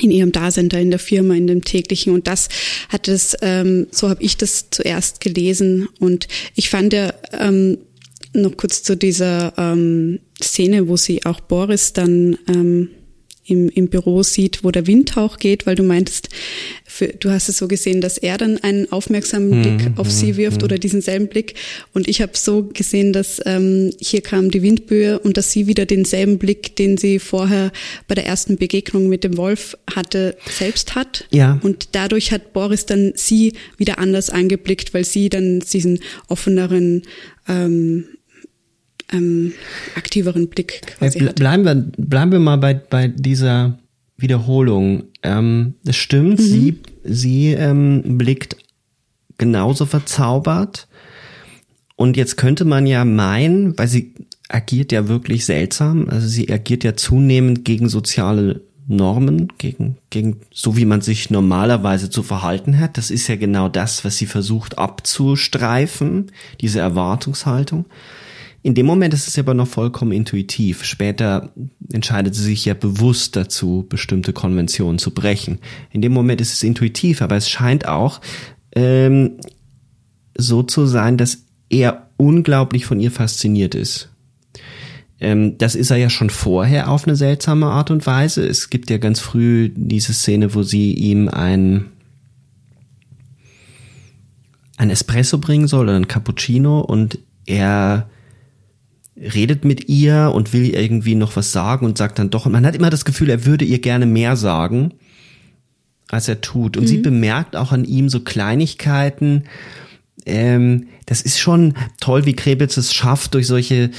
in ihrem Dasein da in der Firma, in dem täglichen. Und das hat es, ähm, so habe ich das zuerst gelesen. Und ich fand ja ähm, noch kurz zu dieser ähm, Szene, wo sie auch Boris dann ähm, im, im Büro sieht, wo der Windhauch geht, weil du meintest, für, du hast es so gesehen, dass er dann einen aufmerksamen mhm, Blick mhm, auf sie wirft mhm. oder diesen selben Blick. Und ich habe so gesehen, dass ähm, hier kam die Windböe und dass sie wieder denselben Blick, den sie vorher bei der ersten Begegnung mit dem Wolf hatte, selbst hat. Ja. Und dadurch hat Boris dann sie wieder anders angeblickt, weil sie dann diesen offeneren ähm, ähm, aktiveren Blick quasi ja, bleiben wir bleiben wir mal bei bei dieser Wiederholung. Ähm, es stimmt, mhm. sie sie ähm, blickt genauso verzaubert. Und jetzt könnte man ja meinen, weil sie agiert ja wirklich seltsam, also sie agiert ja zunehmend gegen soziale Normen, gegen, gegen, so wie man sich normalerweise zu verhalten hat. Das ist ja genau das, was sie versucht abzustreifen, diese Erwartungshaltung. In dem Moment ist es aber noch vollkommen intuitiv. Später entscheidet sie sich ja bewusst dazu, bestimmte Konventionen zu brechen. In dem Moment ist es intuitiv, aber es scheint auch ähm, so zu sein, dass er unglaublich von ihr fasziniert ist. Ähm, das ist er ja schon vorher auf eine seltsame Art und Weise. Es gibt ja ganz früh diese Szene, wo sie ihm ein ein Espresso bringen soll oder ein Cappuccino und er redet mit ihr und will irgendwie noch was sagen und sagt dann doch, man hat immer das Gefühl, er würde ihr gerne mehr sagen, als er tut. Und mhm. sie bemerkt auch an ihm so Kleinigkeiten. Ähm, das ist schon toll, wie Krebitz es schafft, durch solche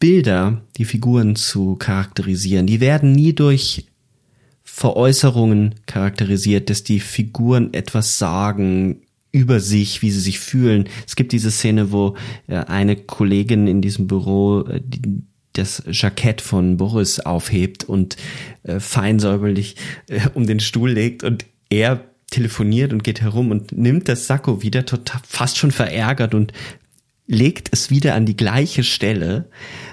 Bilder die Figuren zu charakterisieren. Die werden nie durch Veräußerungen charakterisiert, dass die Figuren etwas sagen, über sich, wie sie sich fühlen. Es gibt diese Szene, wo äh, eine Kollegin in diesem Büro äh, das Jackett von Boris aufhebt und äh, feinsäuberlich um den Stuhl legt und er telefoniert und geht herum und nimmt das Sakko wieder total fast schon verärgert und legt es wieder an die gleiche Stelle,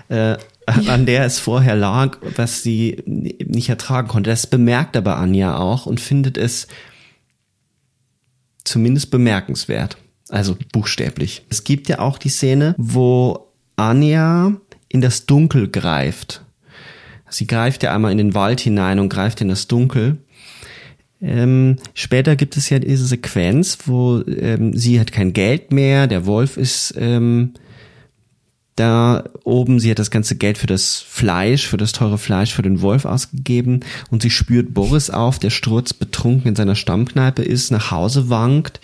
äh, an der es vorher lag, was sie nicht ertragen konnte. Das bemerkt aber Anja auch und findet es zumindest bemerkenswert. Also buchstäblich. Es gibt ja auch die Szene, wo Anja in das Dunkel greift. Sie greift ja einmal in den Wald hinein und greift in das Dunkel. Ähm, später gibt es ja diese Sequenz, wo ähm, sie hat kein Geld mehr, der Wolf ist ähm, da oben, sie hat das ganze Geld für das Fleisch, für das teure Fleisch für den Wolf ausgegeben und sie spürt Boris auf, der sturzbetrunken in seiner Stammkneipe ist, nach Hause wankt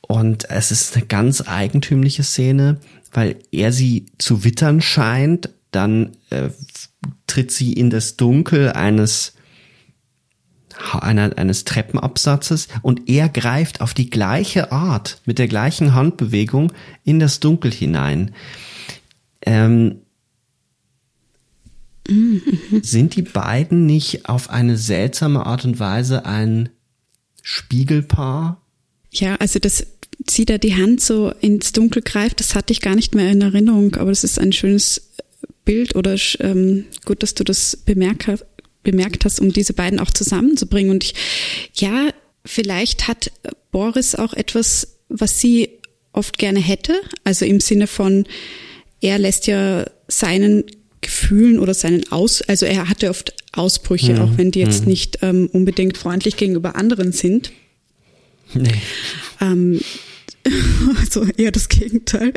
und es ist eine ganz eigentümliche Szene, weil er sie zu wittern scheint, dann äh, tritt sie in das Dunkel eines einer, eines Treppenabsatzes und er greift auf die gleiche Art, mit der gleichen Handbewegung in das Dunkel hinein. Ähm, Sind die beiden nicht auf eine seltsame Art und Weise ein Spiegelpaar? Ja, also das sie da die Hand so ins Dunkel greift, das hatte ich gar nicht mehr in Erinnerung, aber das ist ein schönes Bild oder ähm, gut, dass du das bemerkt, bemerkt hast, um diese beiden auch zusammenzubringen. Und ich, ja, vielleicht hat Boris auch etwas, was sie oft gerne hätte. Also im Sinne von, er lässt ja seinen Gefühlen oder seinen Aus, also er hatte oft Ausbrüche, mhm. auch wenn die jetzt mhm. nicht ähm, unbedingt freundlich gegenüber anderen sind. Nee. Ähm, *laughs* also eher das Gegenteil.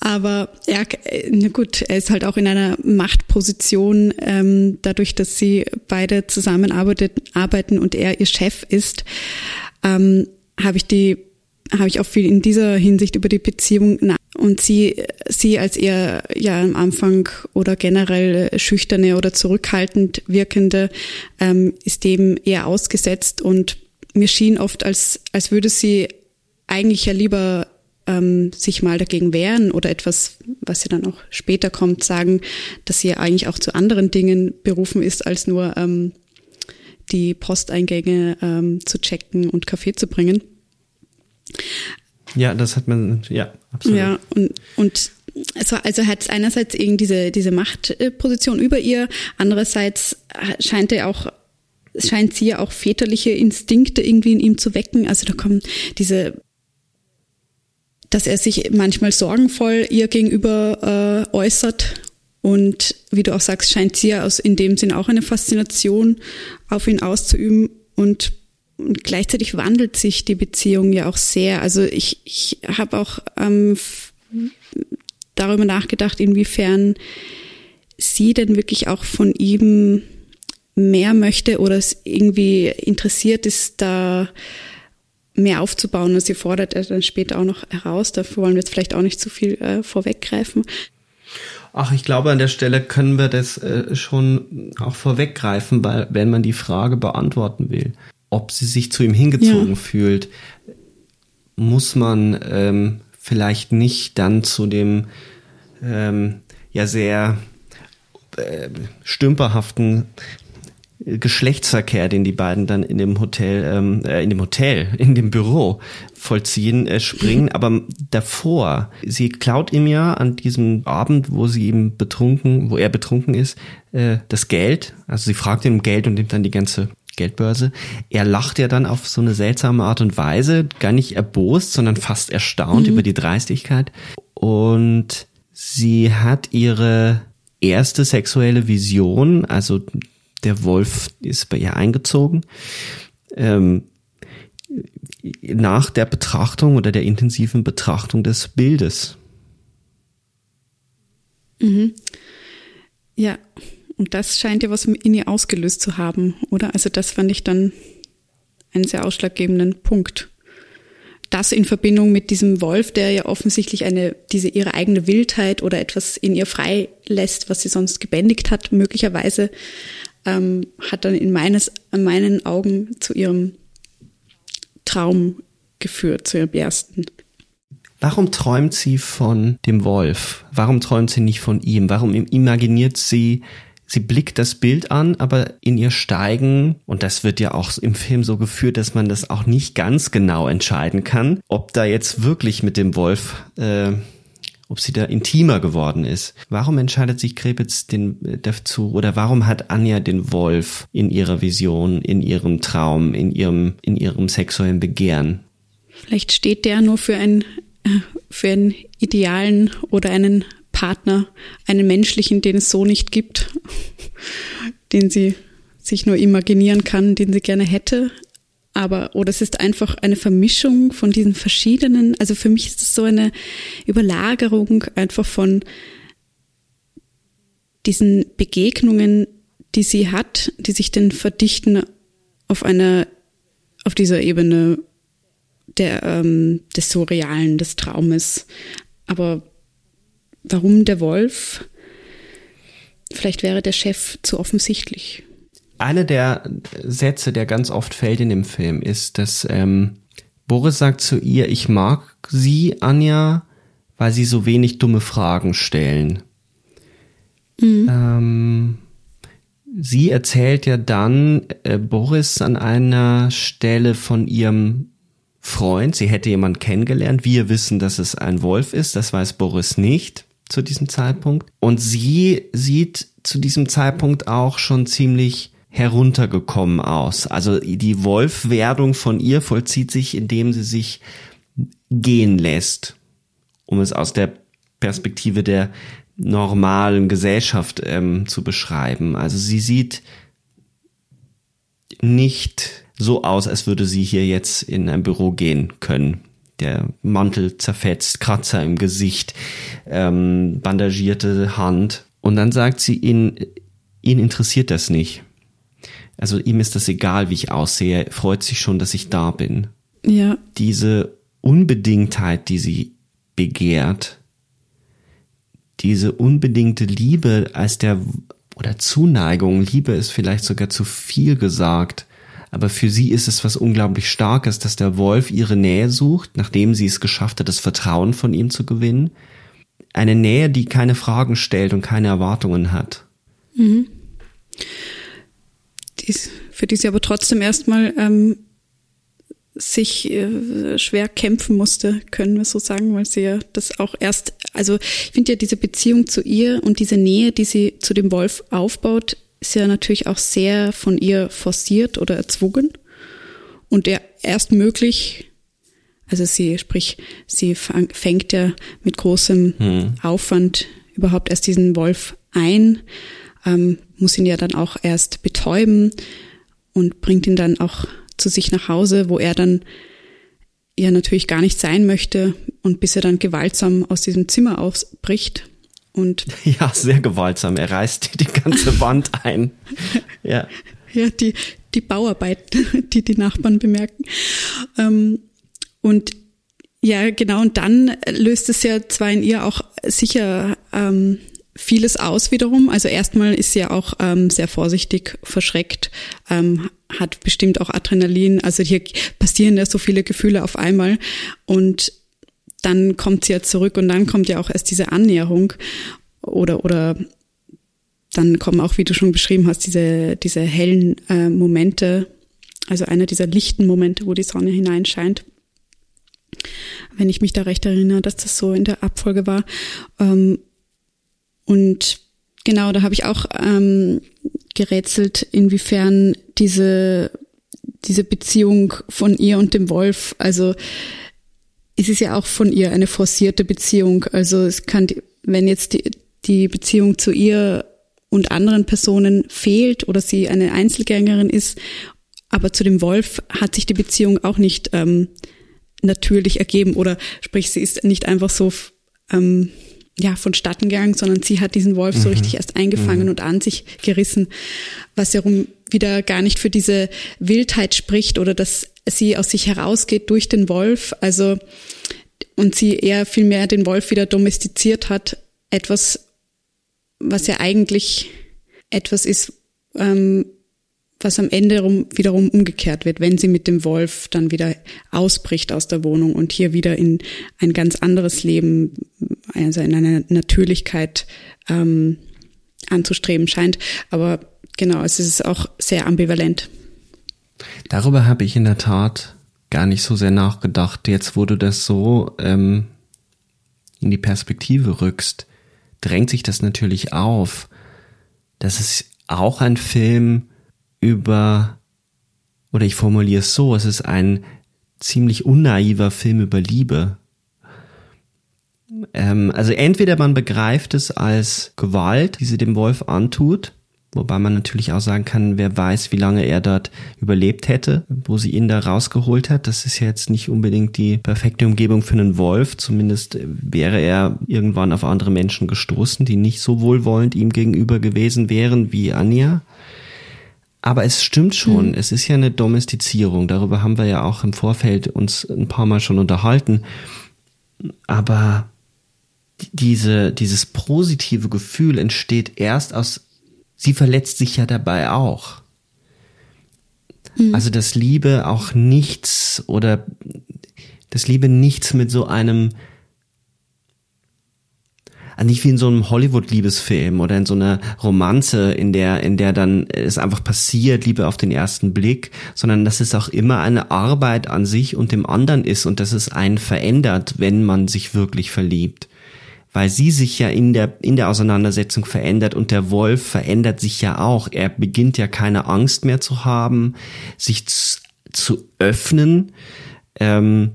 Aber er, na gut, er ist halt auch in einer Machtposition, ähm, dadurch, dass sie beide zusammenarbeiten und er ihr Chef ist, ähm, habe ich die, habe ich auch viel in dieser Hinsicht über die Beziehung und sie, sie als eher ja am Anfang oder generell schüchterne oder zurückhaltend wirkende ähm, ist dem eher ausgesetzt und mir schien oft, als, als würde sie eigentlich ja lieber ähm, sich mal dagegen wehren oder etwas, was ja dann auch später kommt, sagen, dass sie ja eigentlich auch zu anderen Dingen berufen ist, als nur ähm, die Posteingänge ähm, zu checken und Kaffee zu bringen. Ja, das hat man, ja, absolut. Ja, und, und also, also hat einerseits eben diese, diese Machtposition über ihr, andererseits scheint er auch scheint sie ja auch väterliche Instinkte irgendwie in ihm zu wecken. Also da kommen diese dass er sich manchmal sorgenvoll ihr gegenüber äh, äußert. Und wie du auch sagst, scheint sie ja aus in dem Sinn auch eine Faszination auf ihn auszuüben. Und, und gleichzeitig wandelt sich die Beziehung ja auch sehr. Also ich, ich habe auch ähm, darüber nachgedacht, inwiefern sie denn wirklich auch von ihm mehr möchte oder es irgendwie interessiert ist, da mehr aufzubauen. Und sie fordert er dann später auch noch heraus. Dafür wollen wir jetzt vielleicht auch nicht zu viel äh, vorweggreifen. Ach, ich glaube, an der Stelle können wir das äh, schon auch vorweggreifen, weil wenn man die Frage beantworten will, ob sie sich zu ihm hingezogen ja. fühlt, muss man ähm, vielleicht nicht dann zu dem ähm, ja sehr äh, stümperhaften Geschlechtsverkehr, den die beiden dann in dem Hotel, ähm, äh, in dem Hotel, *laughs* in dem Büro vollziehen, äh, springen. *laughs* Aber davor, sie klaut ihm ja an diesem Abend, wo sie ihm betrunken, wo er betrunken ist, äh, das Geld. Also sie fragt ihn um Geld und nimmt dann die ganze Geldbörse. Er lacht ja dann auf so eine seltsame Art und Weise, gar nicht erbost, sondern fast erstaunt mhm. über die Dreistigkeit. Und sie hat ihre erste sexuelle Vision, also der Wolf ist bei ihr eingezogen. Ähm, nach der Betrachtung oder der intensiven Betrachtung des Bildes. Mhm. Ja, und das scheint ja was in ihr ausgelöst zu haben, oder? Also das fand ich dann einen sehr ausschlaggebenden Punkt. Das in Verbindung mit diesem Wolf, der ja offensichtlich eine, diese ihre eigene Wildheit oder etwas in ihr frei lässt, was sie sonst gebändigt hat, möglicherweise ähm, hat dann in, meines, in meinen Augen zu ihrem Traum geführt, zu ihrem ersten. Warum träumt sie von dem Wolf? Warum träumt sie nicht von ihm? Warum imaginiert sie, sie blickt das Bild an, aber in ihr steigen, und das wird ja auch im Film so geführt, dass man das auch nicht ganz genau entscheiden kann, ob da jetzt wirklich mit dem Wolf äh, ob sie da intimer geworden ist. Warum entscheidet sich Krebitz den, äh, dazu oder warum hat Anja den Wolf in ihrer Vision, in ihrem Traum, in ihrem, in ihrem sexuellen Begehren? Vielleicht steht der nur für einen, äh, für einen idealen oder einen Partner, einen menschlichen, den es so nicht gibt, den sie sich nur imaginieren kann, den sie gerne hätte aber oder es ist einfach eine Vermischung von diesen verschiedenen, also für mich ist es so eine Überlagerung einfach von diesen Begegnungen, die sie hat, die sich dann verdichten auf einer, auf dieser Ebene der, ähm, des Surrealen, des Traumes. Aber warum der Wolf? Vielleicht wäre der Chef zu offensichtlich einer der Sätze, der ganz oft fällt in dem Film, ist, dass ähm, Boris sagt zu ihr, ich mag sie, Anja, weil sie so wenig dumme Fragen stellen. Mhm. Ähm, sie erzählt ja dann äh, Boris an einer Stelle von ihrem Freund, sie hätte jemand kennengelernt. Wir wissen, dass es ein Wolf ist, das weiß Boris nicht zu diesem Zeitpunkt. Und sie sieht zu diesem Zeitpunkt auch schon ziemlich heruntergekommen aus. Also die Wolfwerdung von ihr vollzieht sich, indem sie sich gehen lässt, um es aus der Perspektive der normalen Gesellschaft ähm, zu beschreiben. Also sie sieht nicht so aus, als würde sie hier jetzt in ein Büro gehen können. Der Mantel zerfetzt, Kratzer im Gesicht, ähm, bandagierte Hand. Und dann sagt sie, ihn, ihn interessiert das nicht. Also ihm ist das egal, wie ich aussehe. Er freut sich schon, dass ich da bin. Ja. Diese Unbedingtheit, die sie begehrt, diese unbedingte Liebe als der oder Zuneigung, Liebe ist vielleicht sogar zu viel gesagt, aber für sie ist es was unglaublich Starkes, dass der Wolf ihre Nähe sucht, nachdem sie es geschafft hat, das Vertrauen von ihm zu gewinnen. Eine Nähe, die keine Fragen stellt und keine Erwartungen hat. Mhm. Dies, für die sie aber trotzdem erstmal ähm, sich äh, schwer kämpfen musste, können wir so sagen, weil sie ja das auch erst, also ich finde ja diese Beziehung zu ihr und diese Nähe, die sie zu dem Wolf aufbaut, ist ja natürlich auch sehr von ihr forciert oder erzwungen und der erst möglich, also sie, sprich, sie fängt ja mit großem hm. Aufwand überhaupt erst diesen Wolf ein, ähm, muss ihn ja dann auch erst betäuben und bringt ihn dann auch zu sich nach Hause, wo er dann ja natürlich gar nicht sein möchte und bis er dann gewaltsam aus diesem Zimmer ausbricht. Und *laughs* ja, sehr gewaltsam. Er reißt die ganze Wand ein. Ja. Ja, die, die Bauarbeit, *laughs* die die Nachbarn bemerken. Ähm, und ja, genau. Und dann löst es ja zwar in ihr auch sicher ähm, vieles aus wiederum. Also erstmal ist sie ja auch ähm, sehr vorsichtig, verschreckt, ähm, hat bestimmt auch Adrenalin. Also hier passieren ja so viele Gefühle auf einmal und dann kommt sie ja zurück und dann kommt ja auch erst diese Annäherung oder oder dann kommen auch, wie du schon beschrieben hast, diese diese hellen äh, Momente, also einer dieser lichten Momente, wo die Sonne hineinscheint. Wenn ich mich da recht erinnere, dass das so in der Abfolge war. Ähm, und genau, da habe ich auch ähm, gerätselt, inwiefern diese, diese Beziehung von ihr und dem Wolf, also es ist ja auch von ihr eine forcierte Beziehung. Also es kann, wenn jetzt die, die Beziehung zu ihr und anderen Personen fehlt oder sie eine Einzelgängerin ist, aber zu dem Wolf hat sich die Beziehung auch nicht ähm, natürlich ergeben oder sprich, sie ist nicht einfach so ähm, ja, vonstatten gegangen, sondern sie hat diesen Wolf mhm. so richtig erst eingefangen mhm. und an sich gerissen, was ja wieder gar nicht für diese Wildheit spricht oder dass sie aus sich herausgeht durch den Wolf, also und sie eher viel mehr den Wolf wieder domestiziert hat, etwas, was ja eigentlich etwas ist, ähm, was am Ende rum, wiederum umgekehrt wird, wenn sie mit dem Wolf dann wieder ausbricht aus der Wohnung und hier wieder in ein ganz anderes Leben, also in eine Natürlichkeit ähm, anzustreben scheint. Aber genau, es ist auch sehr ambivalent. Darüber habe ich in der Tat gar nicht so sehr nachgedacht. Jetzt, wo du das so ähm, in die Perspektive rückst, drängt sich das natürlich auf. Das ist auch ein Film, über, oder ich formuliere es so, es ist ein ziemlich unnaiver Film über Liebe. Ähm, also entweder man begreift es als Gewalt, die sie dem Wolf antut, wobei man natürlich auch sagen kann, wer weiß, wie lange er dort überlebt hätte, wo sie ihn da rausgeholt hat. Das ist ja jetzt nicht unbedingt die perfekte Umgebung für einen Wolf. Zumindest wäre er irgendwann auf andere Menschen gestoßen, die nicht so wohlwollend ihm gegenüber gewesen wären wie Anja. Aber es stimmt schon, mhm. es ist ja eine Domestizierung. Darüber haben wir ja auch im Vorfeld uns ein paar Mal schon unterhalten. Aber diese, dieses positive Gefühl entsteht erst aus, sie verletzt sich ja dabei auch. Mhm. Also dass Liebe auch nichts oder dass Liebe nichts mit so einem also nicht wie in so einem Hollywood-Liebesfilm oder in so einer Romanze, in der, in der dann es einfach passiert, Liebe auf den ersten Blick, sondern dass es auch immer eine Arbeit an sich und dem anderen ist und dass es einen verändert, wenn man sich wirklich verliebt. Weil sie sich ja in der, in der Auseinandersetzung verändert und der Wolf verändert sich ja auch. Er beginnt ja keine Angst mehr zu haben, sich zu, zu öffnen. Ähm,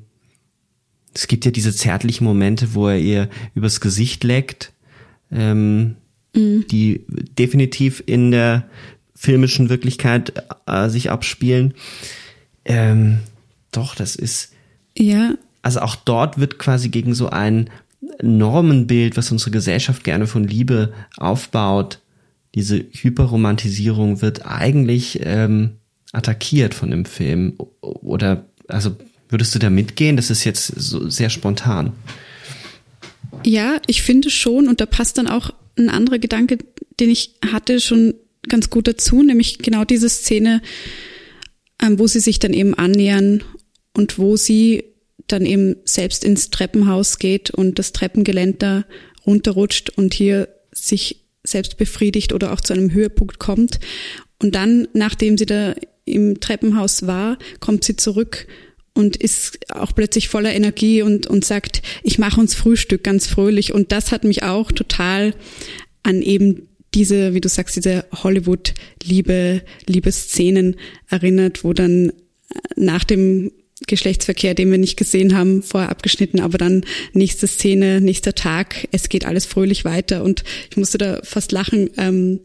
es gibt ja diese zärtlichen Momente, wo er ihr übers Gesicht leckt, ähm, mhm. die definitiv in der filmischen Wirklichkeit äh, sich abspielen. Ähm, doch, das ist. Ja. Also auch dort wird quasi gegen so ein Normenbild, was unsere Gesellschaft gerne von Liebe aufbaut, diese Hyperromantisierung wird eigentlich ähm, attackiert von dem Film. Oder also würdest du da mitgehen? Das ist jetzt so sehr spontan. Ja, ich finde schon, und da passt dann auch ein anderer Gedanke, den ich hatte, schon ganz gut dazu, nämlich genau diese Szene, ähm, wo sie sich dann eben annähern und wo sie dann eben selbst ins Treppenhaus geht und das Treppengeländer runterrutscht und hier sich selbst befriedigt oder auch zu einem Höhepunkt kommt. Und dann, nachdem sie da im Treppenhaus war, kommt sie zurück und ist auch plötzlich voller Energie und, und sagt, ich mache uns Frühstück ganz fröhlich. Und das hat mich auch total an eben diese, wie du sagst, diese Hollywood-Liebe, Liebeszenen erinnert, wo dann nach dem Geschlechtsverkehr, den wir nicht gesehen haben, vorher abgeschnitten, aber dann nächste Szene, nächster Tag, es geht alles fröhlich weiter und ich musste da fast lachen. Ähm,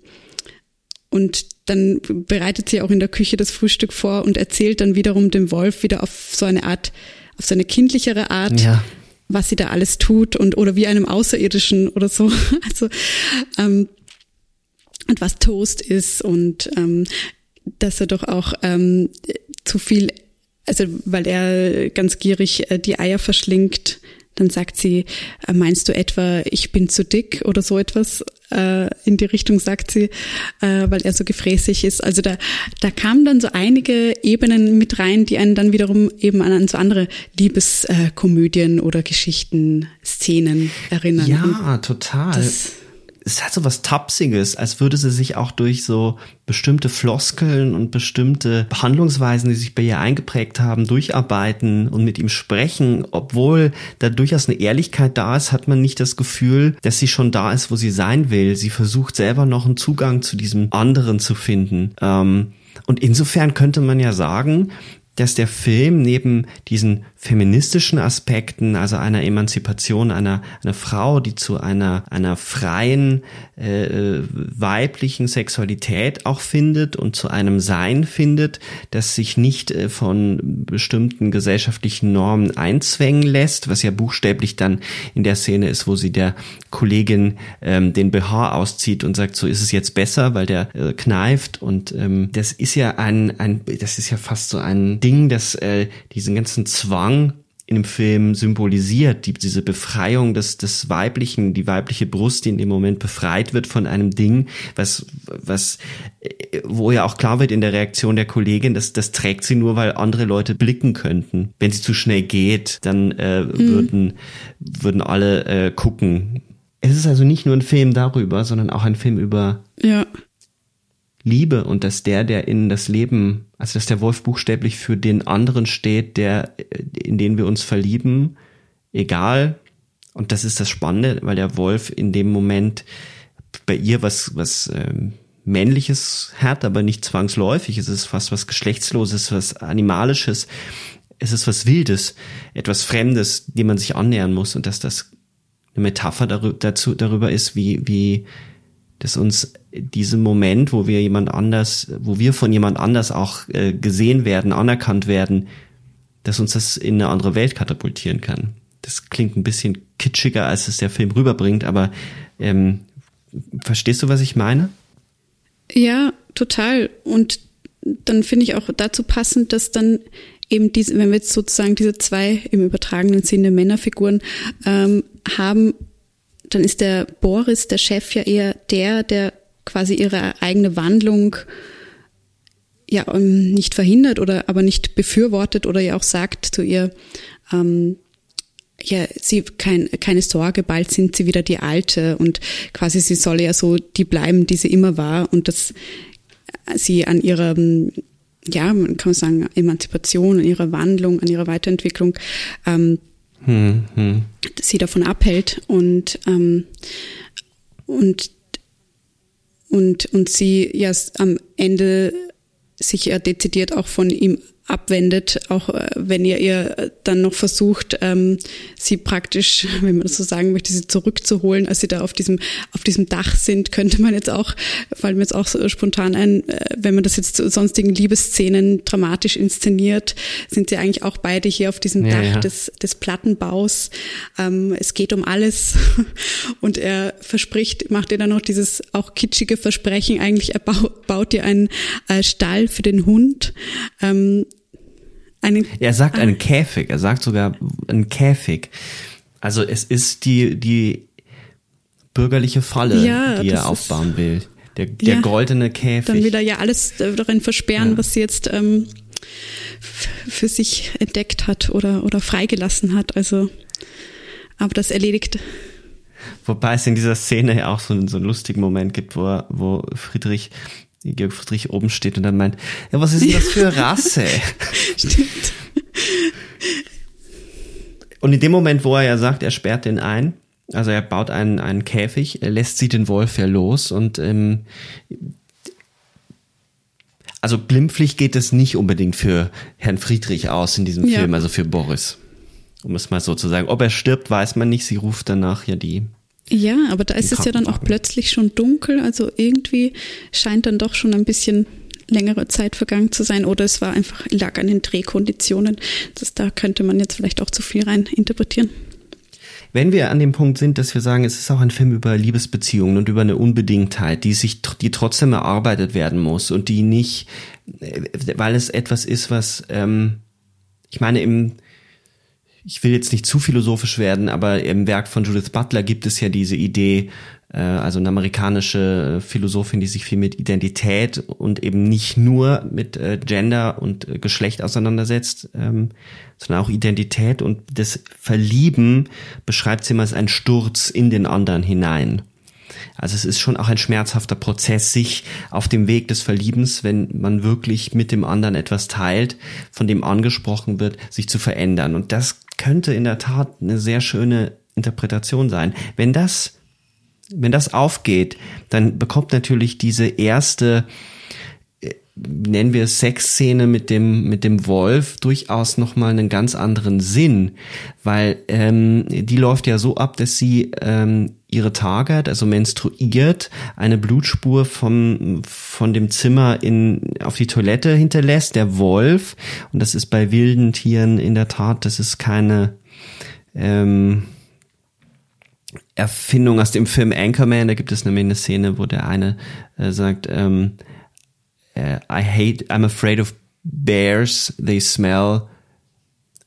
und dann bereitet sie auch in der Küche das Frühstück vor und erzählt dann wiederum dem Wolf wieder auf so eine Art, auf so eine kindlichere Art, ja. was sie da alles tut und oder wie einem Außerirdischen oder so. *laughs* Also ähm, und was Toast ist und ähm, dass er doch auch ähm, zu viel also weil er ganz gierig äh, die Eier verschlingt, dann sagt sie, äh, meinst du etwa, ich bin zu dick oder so etwas? Äh, in die Richtung sagt sie, weil er so gefräßig ist. Also da, da kamen dann so einige Ebenen mit rein, die einen dann wiederum eben an, so andere Liebeskomödien oder Geschichten, Szenen erinnern. Ja, total. Das, es hat so was Tapsiges, als würde sie sich auch durch so bestimmte Floskeln und bestimmte Behandlungsweisen, die sich bei ihr eingeprägt haben, durcharbeiten und mit ihm sprechen. Obwohl da durchaus eine Ehrlichkeit da ist, hat man nicht das Gefühl, dass sie schon da ist, wo sie sein will. Sie versucht selber noch einen Zugang zu diesem anderen zu finden. Ähm, und insofern könnte man ja sagen, dass der Film neben diesen feministischen Aspekten, also einer Emanzipation einer, einer Frau, die zu einer, einer freien äh, weiblichen Sexualität auch findet und zu einem Sein findet, das sich nicht äh, von bestimmten gesellschaftlichen Normen einzwängen lässt, was ja buchstäblich dann in der Szene ist, wo sie der Kollegin ähm, den BH auszieht und sagt, so ist es jetzt besser, weil der äh, kneift. Und ähm, das ist ja ein, ein, das ist ja fast so ein Ding, das äh, diesen ganzen Zwang Zwang in dem Film symbolisiert, die, diese Befreiung des, des Weiblichen, die weibliche Brust, die in dem Moment befreit wird von einem Ding, was, was, wo ja auch klar wird in der Reaktion der Kollegin, dass das trägt sie nur, weil andere Leute blicken könnten. Wenn sie zu schnell geht, dann äh, mhm. würden, würden alle äh, gucken. Es ist also nicht nur ein Film darüber, sondern auch ein Film über ja. Liebe und dass der, der in das Leben, also dass der Wolf buchstäblich für den anderen steht, der, in den wir uns verlieben, egal. Und das ist das Spannende, weil der Wolf in dem Moment bei ihr was, was ähm, männliches hat, aber nicht zwangsläufig. Es ist fast was Geschlechtsloses, was Animalisches. Es ist was Wildes, etwas Fremdes, dem man sich annähern muss und dass das eine Metapher dazu, darüber ist, wie, wie, dass uns diesen Moment, wo wir jemand anders, wo wir von jemand anders auch äh, gesehen werden, anerkannt werden, dass uns das in eine andere Welt katapultieren kann. Das klingt ein bisschen kitschiger, als es der Film rüberbringt, aber ähm, verstehst du, was ich meine? Ja, total. Und dann finde ich auch dazu passend, dass dann eben diese, wenn wir jetzt sozusagen diese zwei im übertragenen Sinne Männerfiguren ähm, haben, dann ist der Boris, der Chef, ja eher der, der quasi ihre eigene Wandlung ja ähm, nicht verhindert oder aber nicht befürwortet oder ja auch sagt zu ihr, ähm, ja, sie kein, keine Sorge, bald sind sie wieder die Alte und quasi sie soll ja so die bleiben, die sie immer war und dass sie an ihrer, ja, man kann sagen, Emanzipation, an ihrer Wandlung, an ihrer Weiterentwicklung ähm, hm, hm. sie davon abhält und ähm, und und und sie ja am Ende sich ja dezidiert auch von ihm abwendet, auch äh, wenn ihr ihr dann noch versucht, ähm, sie praktisch, *laughs* wenn man das so sagen möchte, sie zurückzuholen, als sie da auf diesem auf diesem Dach sind, *laughs* könnte man jetzt auch, fällt mir jetzt auch so spontan ein, äh, wenn man das jetzt zu sonstigen Liebesszenen dramatisch inszeniert, sind sie eigentlich auch beide hier auf diesem ja, Dach ja. des des Plattenbaus. Ähm, es geht um alles *laughs* und er verspricht, macht ihr dann noch dieses auch kitschige Versprechen, eigentlich er baut, baut ihr einen äh, Stall für den Hund. Ähm, einen, er sagt einen Käfig, er sagt sogar einen Käfig. Also es ist die, die bürgerliche Falle, ja, die er aufbauen will. Der, der ja, goldene Käfig. Dann will er ja alles darin versperren, ja. was sie jetzt ähm, für sich entdeckt hat oder, oder freigelassen hat. Also, aber das erledigt. Wobei es in dieser Szene ja auch so, so einen lustigen Moment gibt, wo, wo Friedrich Georg Friedrich oben steht und dann meint, ja, was ist denn das für *laughs* Rasse? Stimmt. Und in dem Moment, wo er ja sagt, er sperrt den ein, also er baut einen, einen Käfig, lässt sie den Wolf ja los und ähm, also glimpflich geht es nicht unbedingt für Herrn Friedrich aus in diesem ja. Film, also für Boris. Um es mal so zu sagen. Ob er stirbt, weiß man nicht. Sie ruft danach ja die ja, aber da ist es ja dann auch plötzlich schon dunkel, also irgendwie scheint dann doch schon ein bisschen längere Zeit vergangen zu sein oder es war einfach lag an den Drehkonditionen. Das, da könnte man jetzt vielleicht auch zu viel rein interpretieren. Wenn wir an dem Punkt sind, dass wir sagen, es ist auch ein Film über Liebesbeziehungen und über eine Unbedingtheit, die sich, die trotzdem erarbeitet werden muss und die nicht, äh, weil es etwas ist, was, ähm, ich meine, im, ich will jetzt nicht zu philosophisch werden, aber im Werk von Judith Butler gibt es ja diese Idee, äh, also eine amerikanische Philosophin, die sich viel mit Identität und eben nicht nur mit äh, Gender und äh, Geschlecht auseinandersetzt, ähm, sondern auch Identität und das Verlieben beschreibt sie immer als ein Sturz in den anderen hinein. Also es ist schon auch ein schmerzhafter Prozess, sich auf dem Weg des Verliebens, wenn man wirklich mit dem anderen etwas teilt, von dem angesprochen wird, sich zu verändern. Und das könnte in der Tat eine sehr schöne Interpretation sein. Wenn das, wenn das aufgeht, dann bekommt natürlich diese erste nennen wir Sexszene mit dem mit dem Wolf durchaus noch mal einen ganz anderen Sinn, weil ähm, die läuft ja so ab, dass sie ähm, ihre Tage hat, also menstruiert, eine Blutspur vom von dem Zimmer in auf die Toilette hinterlässt, der Wolf und das ist bei wilden Tieren in der Tat, das ist keine ähm, Erfindung aus dem Film Anchorman, da gibt es nämlich eine Szene, wo der eine äh, sagt, ähm, uh, I hate, I'm afraid of bears, they smell.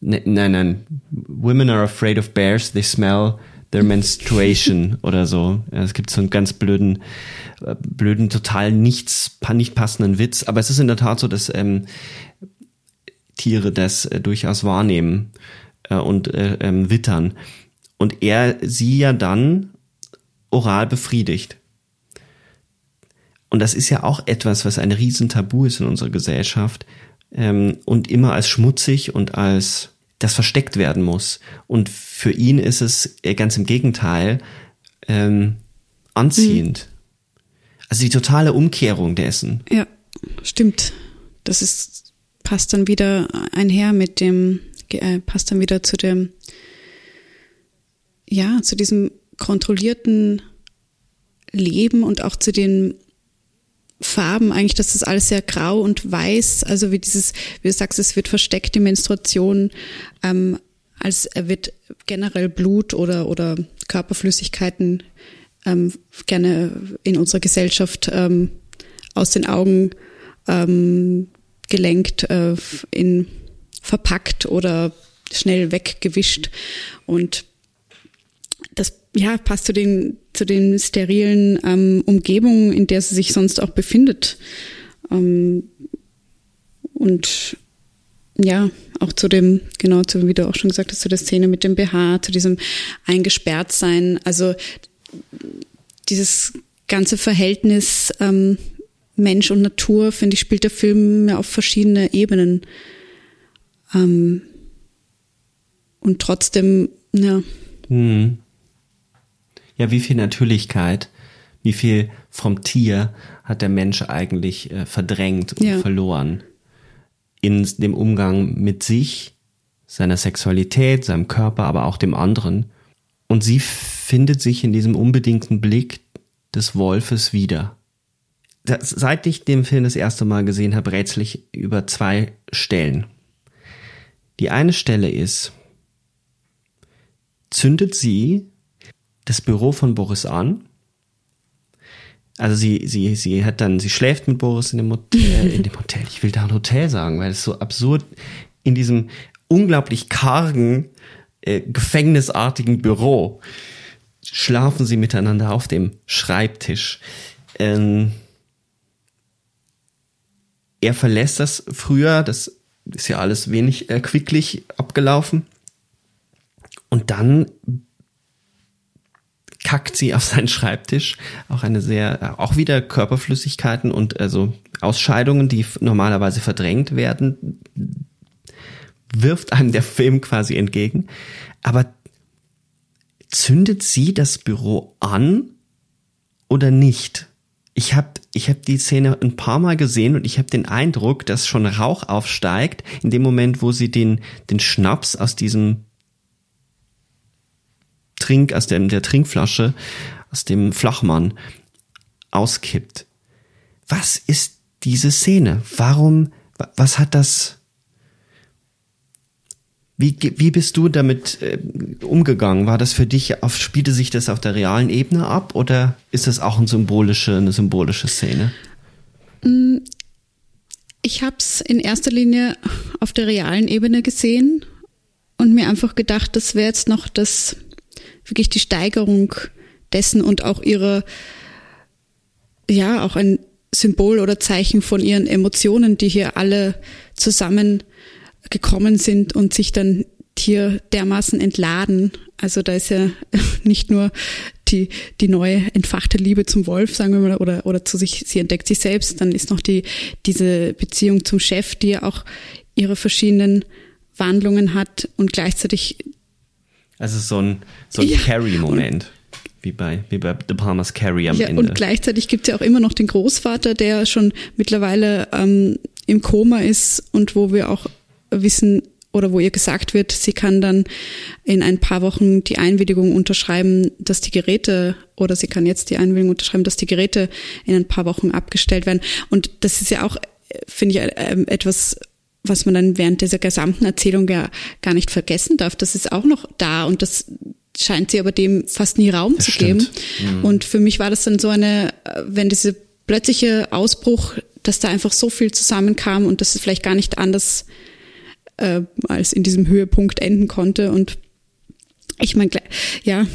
Nein, nein, women are afraid of bears, they smell their menstruation *laughs* oder so. Es gibt so einen ganz blöden, äh, blöden, total nichts, nicht passenden Witz. Aber es ist in der Tat so, dass ähm, Tiere das äh, durchaus wahrnehmen äh, und äh, ähm, wittern. Und er sie ja dann oral befriedigt. Und das ist ja auch etwas, was ein Riesentabu ist in unserer Gesellschaft ähm, und immer als schmutzig und als das versteckt werden muss. Und für ihn ist es äh, ganz im Gegenteil ähm, anziehend. Mhm. Also die totale Umkehrung dessen. Ja, stimmt. Das ist passt dann wieder einher mit dem, äh, passt dann wieder zu dem, ja, zu diesem kontrollierten Leben und auch zu den Farben eigentlich, dass das alles sehr grau und weiß, also wie dieses, wie du sagst, es wird versteckt, die Menstruation, ähm, als wird generell Blut oder, oder Körperflüssigkeiten ähm, gerne in unserer Gesellschaft ähm, aus den Augen ähm, gelenkt, äh, in verpackt oder schnell weggewischt. Und das ja, passt zu den, zu den sterilen ähm, Umgebungen, in der sie sich sonst auch befindet. Ähm, und ja, auch zu dem, genau, zu, wie du auch schon gesagt hast, zu der Szene mit dem BH, zu diesem Eingesperrtsein. Also dieses ganze Verhältnis ähm, Mensch und Natur, finde ich, spielt der Film ja auf verschiedene Ebenen. Ähm, und trotzdem, ja. Hm. Ja, wie viel Natürlichkeit, wie viel vom Tier hat der Mensch eigentlich äh, verdrängt und Ja. verloren in dem Umgang mit sich, seiner Sexualität, seinem Körper, aber auch dem anderen. Und sie findet sich in diesem unbedingten Blick des Wolfes wieder. Das, seit ich den Film das erste Mal gesehen habe, rätsel ich über zwei Stellen. Die eine Stelle ist, zündet sie das Büro von Boris an. Also sie, sie, sie hat dann, sie schläft mit Boris in dem Hotel, *laughs* in dem Hotel. Ich will da ein Hotel sagen, weil es so absurd in diesem unglaublich kargen, äh, gefängnisartigen Büro schlafen sie miteinander auf dem Schreibtisch. Ähm, er verlässt das früher, das ist ja alles wenig äh, quicklich abgelaufen. Und dann kackt sie auf seinen Schreibtisch. Auch eine sehr, äh, auch wieder Körperflüssigkeiten und also Ausscheidungen, die normalerweise verdrängt werden, wirft einem der Film quasi entgegen. Aber zündet sie das Büro an oder nicht? Ich habe ich hab die Szene ein paar Mal gesehen und ich habe den Eindruck, dass schon Rauch aufsteigt in dem Moment, wo sie den, den Schnaps aus diesem Trink, aus dem, der Trinkflasche, aus dem Flachmann auskippt. Was ist diese Szene? Warum, wa- was hat das, wie, wie bist du damit äh, umgegangen? War das für dich, auf, spielte sich das auf der realen Ebene ab oder ist das auch ein symbolische, eine symbolische Szene? Ich habe es in erster Linie auf der realen Ebene gesehen und mir einfach gedacht, das wäre jetzt noch das wirklich die Steigerung dessen und auch ihre ja auch ein Symbol oder Zeichen von ihren Emotionen, die hier alle zusammen gekommen sind und sich dann hier dermaßen entladen. Also da ist ja *laughs* nicht nur die, die neue entfachte Liebe zum Wolf, sagen wir mal, oder, oder zu sich, sie entdeckt sich selbst, dann ist noch die, diese Beziehung zum Chef, die ja auch ihre verschiedenen Wandlungen hat und gleichzeitig Also so ein, so ein Ja. Carrie-Moment. Wie bei, wie bei The Palmer's Carrie am Ja, Ende. und gleichzeitig gibt es ja auch immer noch den Großvater, der schon mittlerweile ähm, im Koma ist und wo wir auch wissen oder wo ihr gesagt wird, sie kann dann in ein paar Wochen die Einwilligung unterschreiben, dass die Geräte oder sie kann jetzt die Einwilligung unterschreiben, dass die Geräte in ein paar Wochen abgestellt werden. Und das ist ja auch, äh, finde ich, äh, etwas, was man dann während dieser gesamten Erzählung ja gar nicht vergessen darf. Das ist auch noch da und das scheint sie aber dem fast nie Raum Das zu stimmt. geben. Und für mich war das dann so eine, wenn diese plötzliche Ausbruch, dass da einfach so viel zusammenkam und dass es vielleicht gar nicht anders äh, als in diesem Höhepunkt enden konnte. Und ich meine, ja,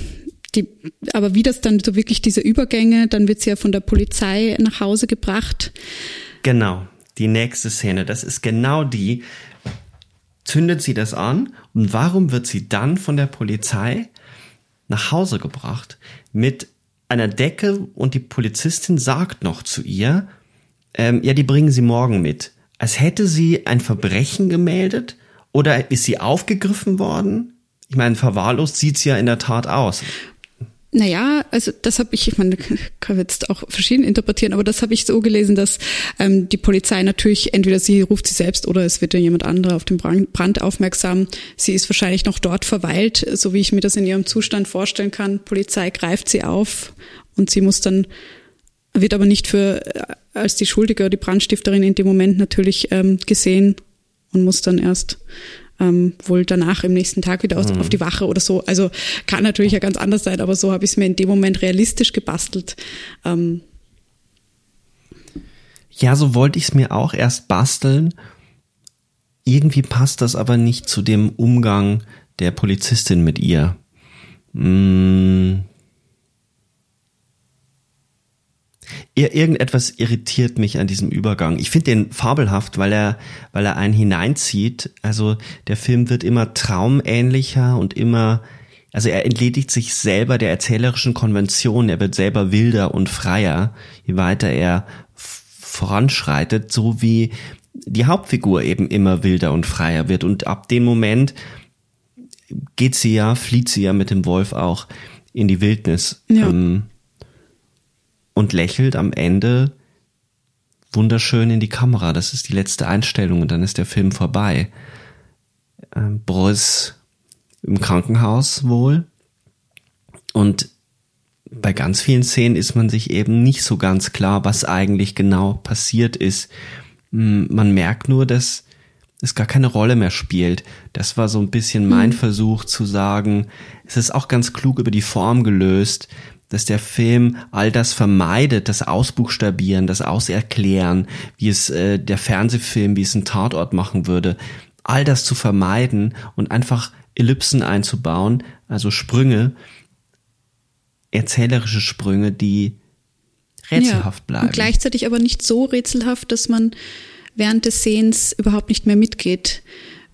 die, aber wie das dann so wirklich diese Übergänge, dann wird sie ja von der Polizei nach Hause gebracht. Genau, die nächste Szene, das ist genau die. Zündet sie das an und warum wird sie dann von der Polizei nach Hause gebracht mit einer Decke und die Polizistin sagt noch zu ihr, ähm, ja, die bringen sie morgen mit. Als hätte sie ein Verbrechen gemeldet oder ist sie aufgegriffen worden? Ich meine, verwahrlost sieht sie ja in der Tat aus. Naja, also das habe ich, ich meine, *laughs* kann jetzt auch verschieden interpretieren, aber das habe ich so gelesen, dass ähm, die Polizei natürlich, entweder sie ruft sie selbst oder es wird ja jemand anderer auf den Brand, Brand aufmerksam. Sie ist wahrscheinlich noch dort verweilt, so wie ich mir das in ihrem Zustand vorstellen kann. Polizei greift sie auf und sie muss dann, wird aber nicht für äh, als die Schuldige oder die Brandstifterin in dem Moment natürlich ähm, gesehen und muss dann erst ähm, wohl danach im nächsten Tag wieder aus, auf die Wache oder so. Also kann natürlich ja ganz anders sein, aber so habe ich es mir in dem Moment realistisch gebastelt. Ähm, Ja, so wollte ich es mir auch erst basteln. Irgendwie passt das aber nicht zu dem Umgang der Polizistin mit ihr. Mm. Ir irgendetwas irritiert mich an diesem Übergang. Ich finde den fabelhaft, weil er, weil er einen hineinzieht. Also der Film wird immer traumähnlicher und immer, also er entledigt sich selber der erzählerischen Konvention. Er wird selber wilder und freier, je weiter er voranschreitet, so wie die Hauptfigur eben immer wilder und freier wird. Und ab dem Moment geht sie ja, flieht sie ja mit dem Wolf auch in die Wildnis Ja. ähm, und lächelt am Ende wunderschön in die Kamera. Das ist die letzte Einstellung und dann ist der Film vorbei. Ähm, Boris im Krankenhaus wohl und bei ganz vielen Szenen ist man sich eben nicht so ganz klar, was eigentlich genau passiert ist. Mm, Man merkt nur, dass es gar keine Rolle mehr spielt. Das war so ein bisschen mein Versuch zu sagen, es ist auch ganz klug über die Form gelöst, dass der Film all das vermeidet, das Ausbuchstabieren, das Auserklären, wie es äh, der Fernsehfilm, wie es ein Tatort machen würde, all das zu vermeiden und einfach Ellipsen einzubauen, also Sprünge, erzählerische Sprünge, die rätselhaft bleiben. Und gleichzeitig aber nicht so rätselhaft, dass man während des Sehens überhaupt nicht mehr mitgeht.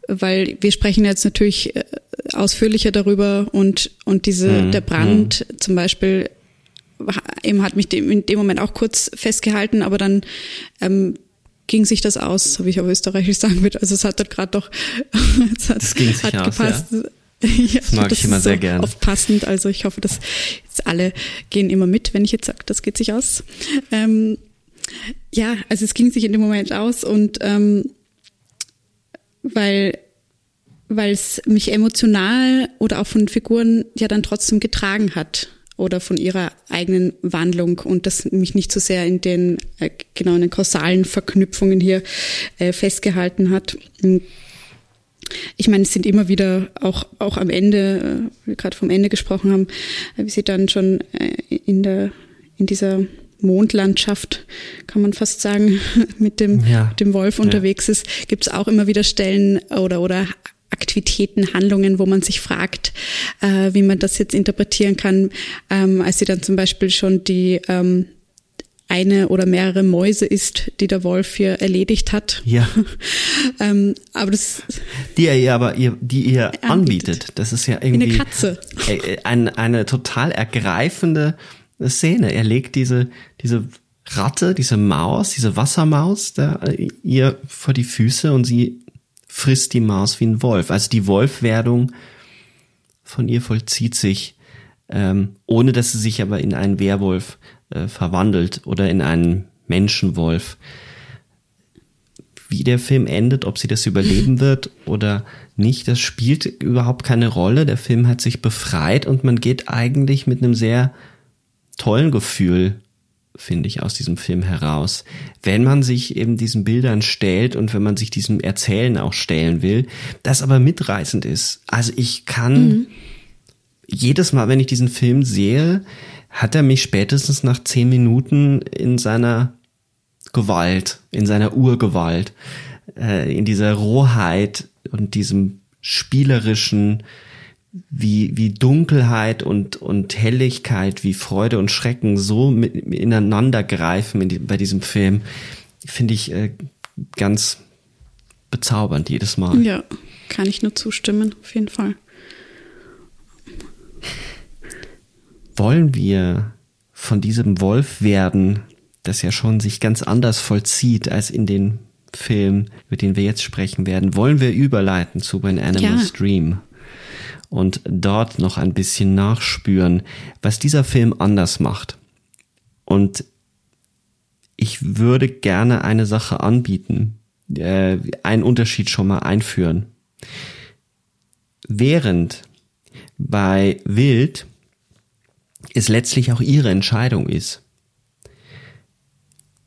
Weil wir sprechen jetzt natürlich äh, ausführlicher darüber und, und diese, Mhm, der Brand zum Beispiel eben hat mich dem, in dem Moment auch kurz festgehalten, aber dann ähm, ging sich das aus, so wie ich auf Österreichisch sagen würde. Also es hat dort gerade doch, *laughs* es hat, Das ging sich hat aus, gepasst. Ja, *laughs* Das mag ich immer sehr so gerne. Oft passend, also ich hoffe, dass jetzt alle gehen immer mit, wenn ich jetzt sage, das geht sich aus. Ähm, ja, also es ging sich in dem Moment aus und ähm, weil weil es mich emotional oder auch von Figuren ja dann trotzdem getragen hat oder von ihrer eigenen Wandlung und das mich nicht so sehr in den äh, genau in den kausalen Verknüpfungen hier äh, festgehalten hat. Ich meine, es sind immer wieder auch auch am Ende, äh, wir gerade vom Ende gesprochen haben, äh, wie sie dann schon äh, in der in dieser Mondlandschaft, kann man fast sagen, *laughs* mit dem, Ja. dem Wolf unterwegs ist, gibt es auch immer wieder Stellen oder, oder Aktivitäten, Handlungen, wo man sich fragt, äh, wie man das jetzt interpretieren kann, ähm, als sie dann zum Beispiel schon die ähm, eine oder mehrere Mäuse ist, die der Wolf hier erledigt hat. Ja. *laughs* ähm, aber das die er ihr aber ihr, die ihr Anbietet. anbietet. Das ist ja wie eine irgendwie Katze. äh, äh, eine, eine total ergreifende Szene. Er legt diese, diese Ratte, diese Maus, diese Wassermaus da äh, ihr vor die Füße und sie frisst die Maus wie ein Wolf. Also die Wolfwerdung von ihr vollzieht sich, ähm, ohne dass sie sich aber in einen Werwolf äh, verwandelt oder in einen Menschenwolf wie der Film endet, ob sie das überleben wird oder nicht, das spielt überhaupt keine Rolle. Der Film hat sich befreit und man geht eigentlich mit einem sehr tollen Gefühl, finde ich, aus diesem Film heraus. Wenn man sich eben diesen Bildern stellt und wenn man sich diesem Erzählen auch stellen will, das aber mitreißend ist. Also ich kann jedes Mal, wenn ich diesen Film sehe, hat er mich spätestens nach zehn Minuten in seiner Gewalt, in seiner Urgewalt, äh, in dieser Rohheit und diesem spielerischen, wie, wie Dunkelheit und, und Helligkeit, wie Freude und Schrecken so mit, ineinander greifen in die, bei diesem Film, finde ich äh, ganz bezaubernd jedes Mal. Ja, kann ich nur zustimmen, auf jeden Fall. wollen wir von diesem Wolf werden, das ja schon sich ganz anders vollzieht als in den Film, über den wir jetzt sprechen werden, wollen wir überleiten zu When Animals Ja. Dream und dort noch ein bisschen nachspüren, was dieser Film anders macht. Und ich würde gerne eine Sache anbieten, äh, einen Unterschied schon mal einführen. Während bei Wild es letztlich auch ihre Entscheidung ist,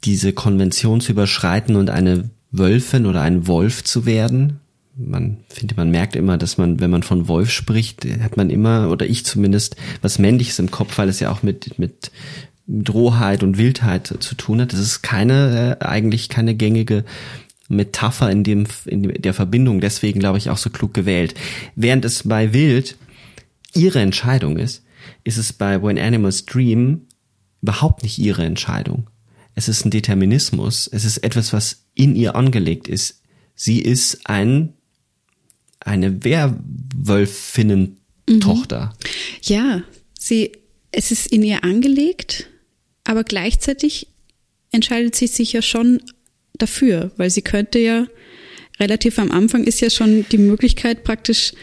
diese Konvention zu überschreiten und eine Wölfin oder ein Wolf zu werden. Man finde, man merkt immer, dass man, wenn man von Wolf spricht, hat man immer, oder ich zumindest, was Männliches im Kopf, weil es ja auch mit, mit, mit Rohheit und Wildheit zu tun hat. Das ist keine, äh, eigentlich keine gängige Metapher in dem, in der Verbindung. Deswegen glaube ich auch so klug gewählt. Während es bei Wild ihre Entscheidung ist, ist es bei When Animals Dream überhaupt nicht ihre Entscheidung. Es ist ein Determinismus. Es ist etwas, was in ihr angelegt ist. Sie ist ein, eine Werwölfinnen-Tochter. Ja, sie, es ist in ihr angelegt, aber gleichzeitig entscheidet sie sich ja schon dafür, weil sie könnte ja relativ am Anfang ist ja schon die Möglichkeit praktisch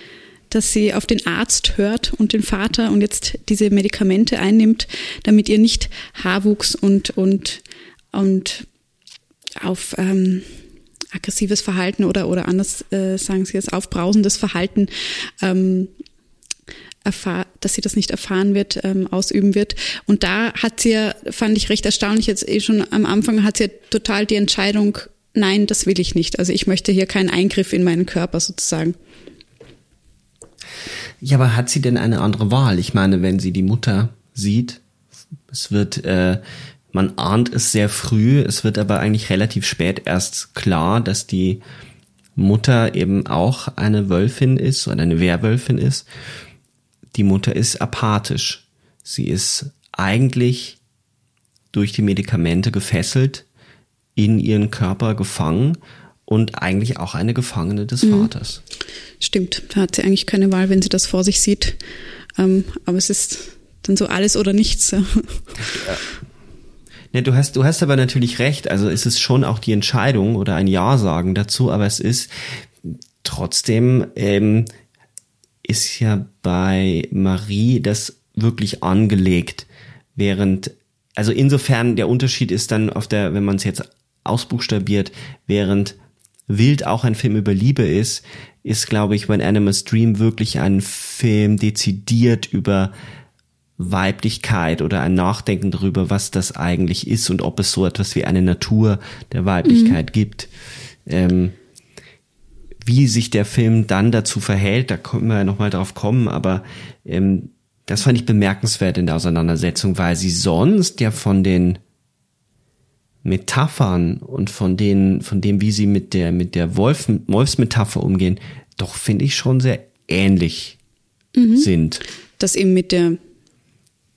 dass sie auf den Arzt hört und den Vater und jetzt diese Medikamente einnimmt, damit ihr nicht Haarwuchs und, und, und auf ähm, aggressives Verhalten oder, oder anders äh, sagen Sie es, aufbrausendes Verhalten ähm, erfahr dass sie das nicht erfahren wird, ähm, ausüben wird. Und da hat sie ja, fand ich recht erstaunlich, jetzt eh schon am Anfang hat sie ja total die Entscheidung, nein, das will ich nicht. Also ich möchte hier keinen Eingriff in meinen Körper sozusagen. Ja, aber hat sie denn eine andere Wahl? Ich meine, wenn sie die Mutter sieht, es wird, äh, man ahnt es sehr früh, es wird aber eigentlich relativ spät erst klar, dass die Mutter eben auch eine Wölfin ist oder eine Werwölfin ist. Die Mutter ist apathisch. Sie ist eigentlich durch die Medikamente gefesselt, in ihren Körper gefangen und eigentlich auch eine Gefangene des mhm. Vaters. Stimmt, da hat sie eigentlich keine Wahl, wenn sie das vor sich sieht. Ähm, aber es ist dann so alles oder nichts. Ja. Ne, du hast, du hast aber natürlich recht. Also es ist schon auch die Entscheidung oder ein Ja sagen dazu, aber es ist trotzdem ähm, ist ja bei Marie das wirklich angelegt, während also insofern der Unterschied ist dann auf der, wenn man es jetzt ausbuchstabiert, während Wild auch ein Film über Liebe ist, ist, glaube ich, When Animals Dream wirklich ein Film dezidiert über Weiblichkeit oder ein Nachdenken darüber, was das eigentlich ist und ob es so etwas wie eine Natur der Weiblichkeit mhm. gibt. Ähm, wie sich der Film dann dazu verhält, da können wir ja nochmal drauf kommen, aber ähm, das fand ich bemerkenswert in der Auseinandersetzung, weil sie sonst ja von den Metaphern und von denen, von dem, wie sie mit der, mit der Wolf, Wolfsmetapher umgehen, doch finde ich schon sehr ähnlich mhm. sind. Das eben mit der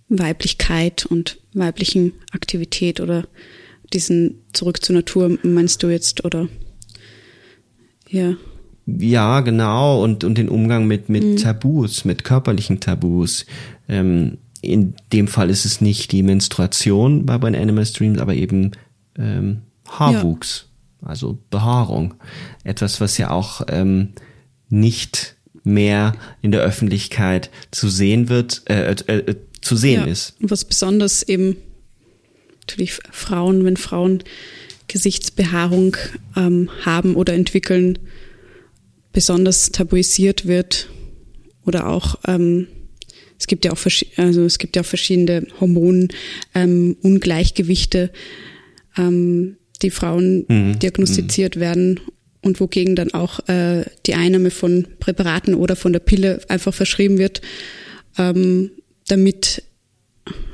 Weiblichkeit und weiblichen Aktivität oder diesen zurück zur Natur meinst du jetzt oder ja. Ja, genau und und den Umgang mit mit mhm. Tabus, mit körperlichen Tabus. Ähm, in dem Fall ist es nicht die Menstruation bei When Animals Dreams, aber eben ähm, Haarwuchs, ja. also Behaarung. Etwas, was ja auch ähm, nicht mehr in der Öffentlichkeit zu sehen wird, äh, äh, äh, zu sehen ja, ist. Was besonders eben natürlich Frauen, wenn Frauen Gesichtsbehaarung ähm, haben oder entwickeln, besonders tabuisiert wird oder auch ähm, es gibt ja auch also es gibt ja auch verschiedene Hormonungleichgewichte, ähm, ähm, die Frauen mhm. diagnostiziert mhm. werden und wogegen dann auch äh, die Einnahme von Präparaten oder von der Pille einfach verschrieben wird, ähm, damit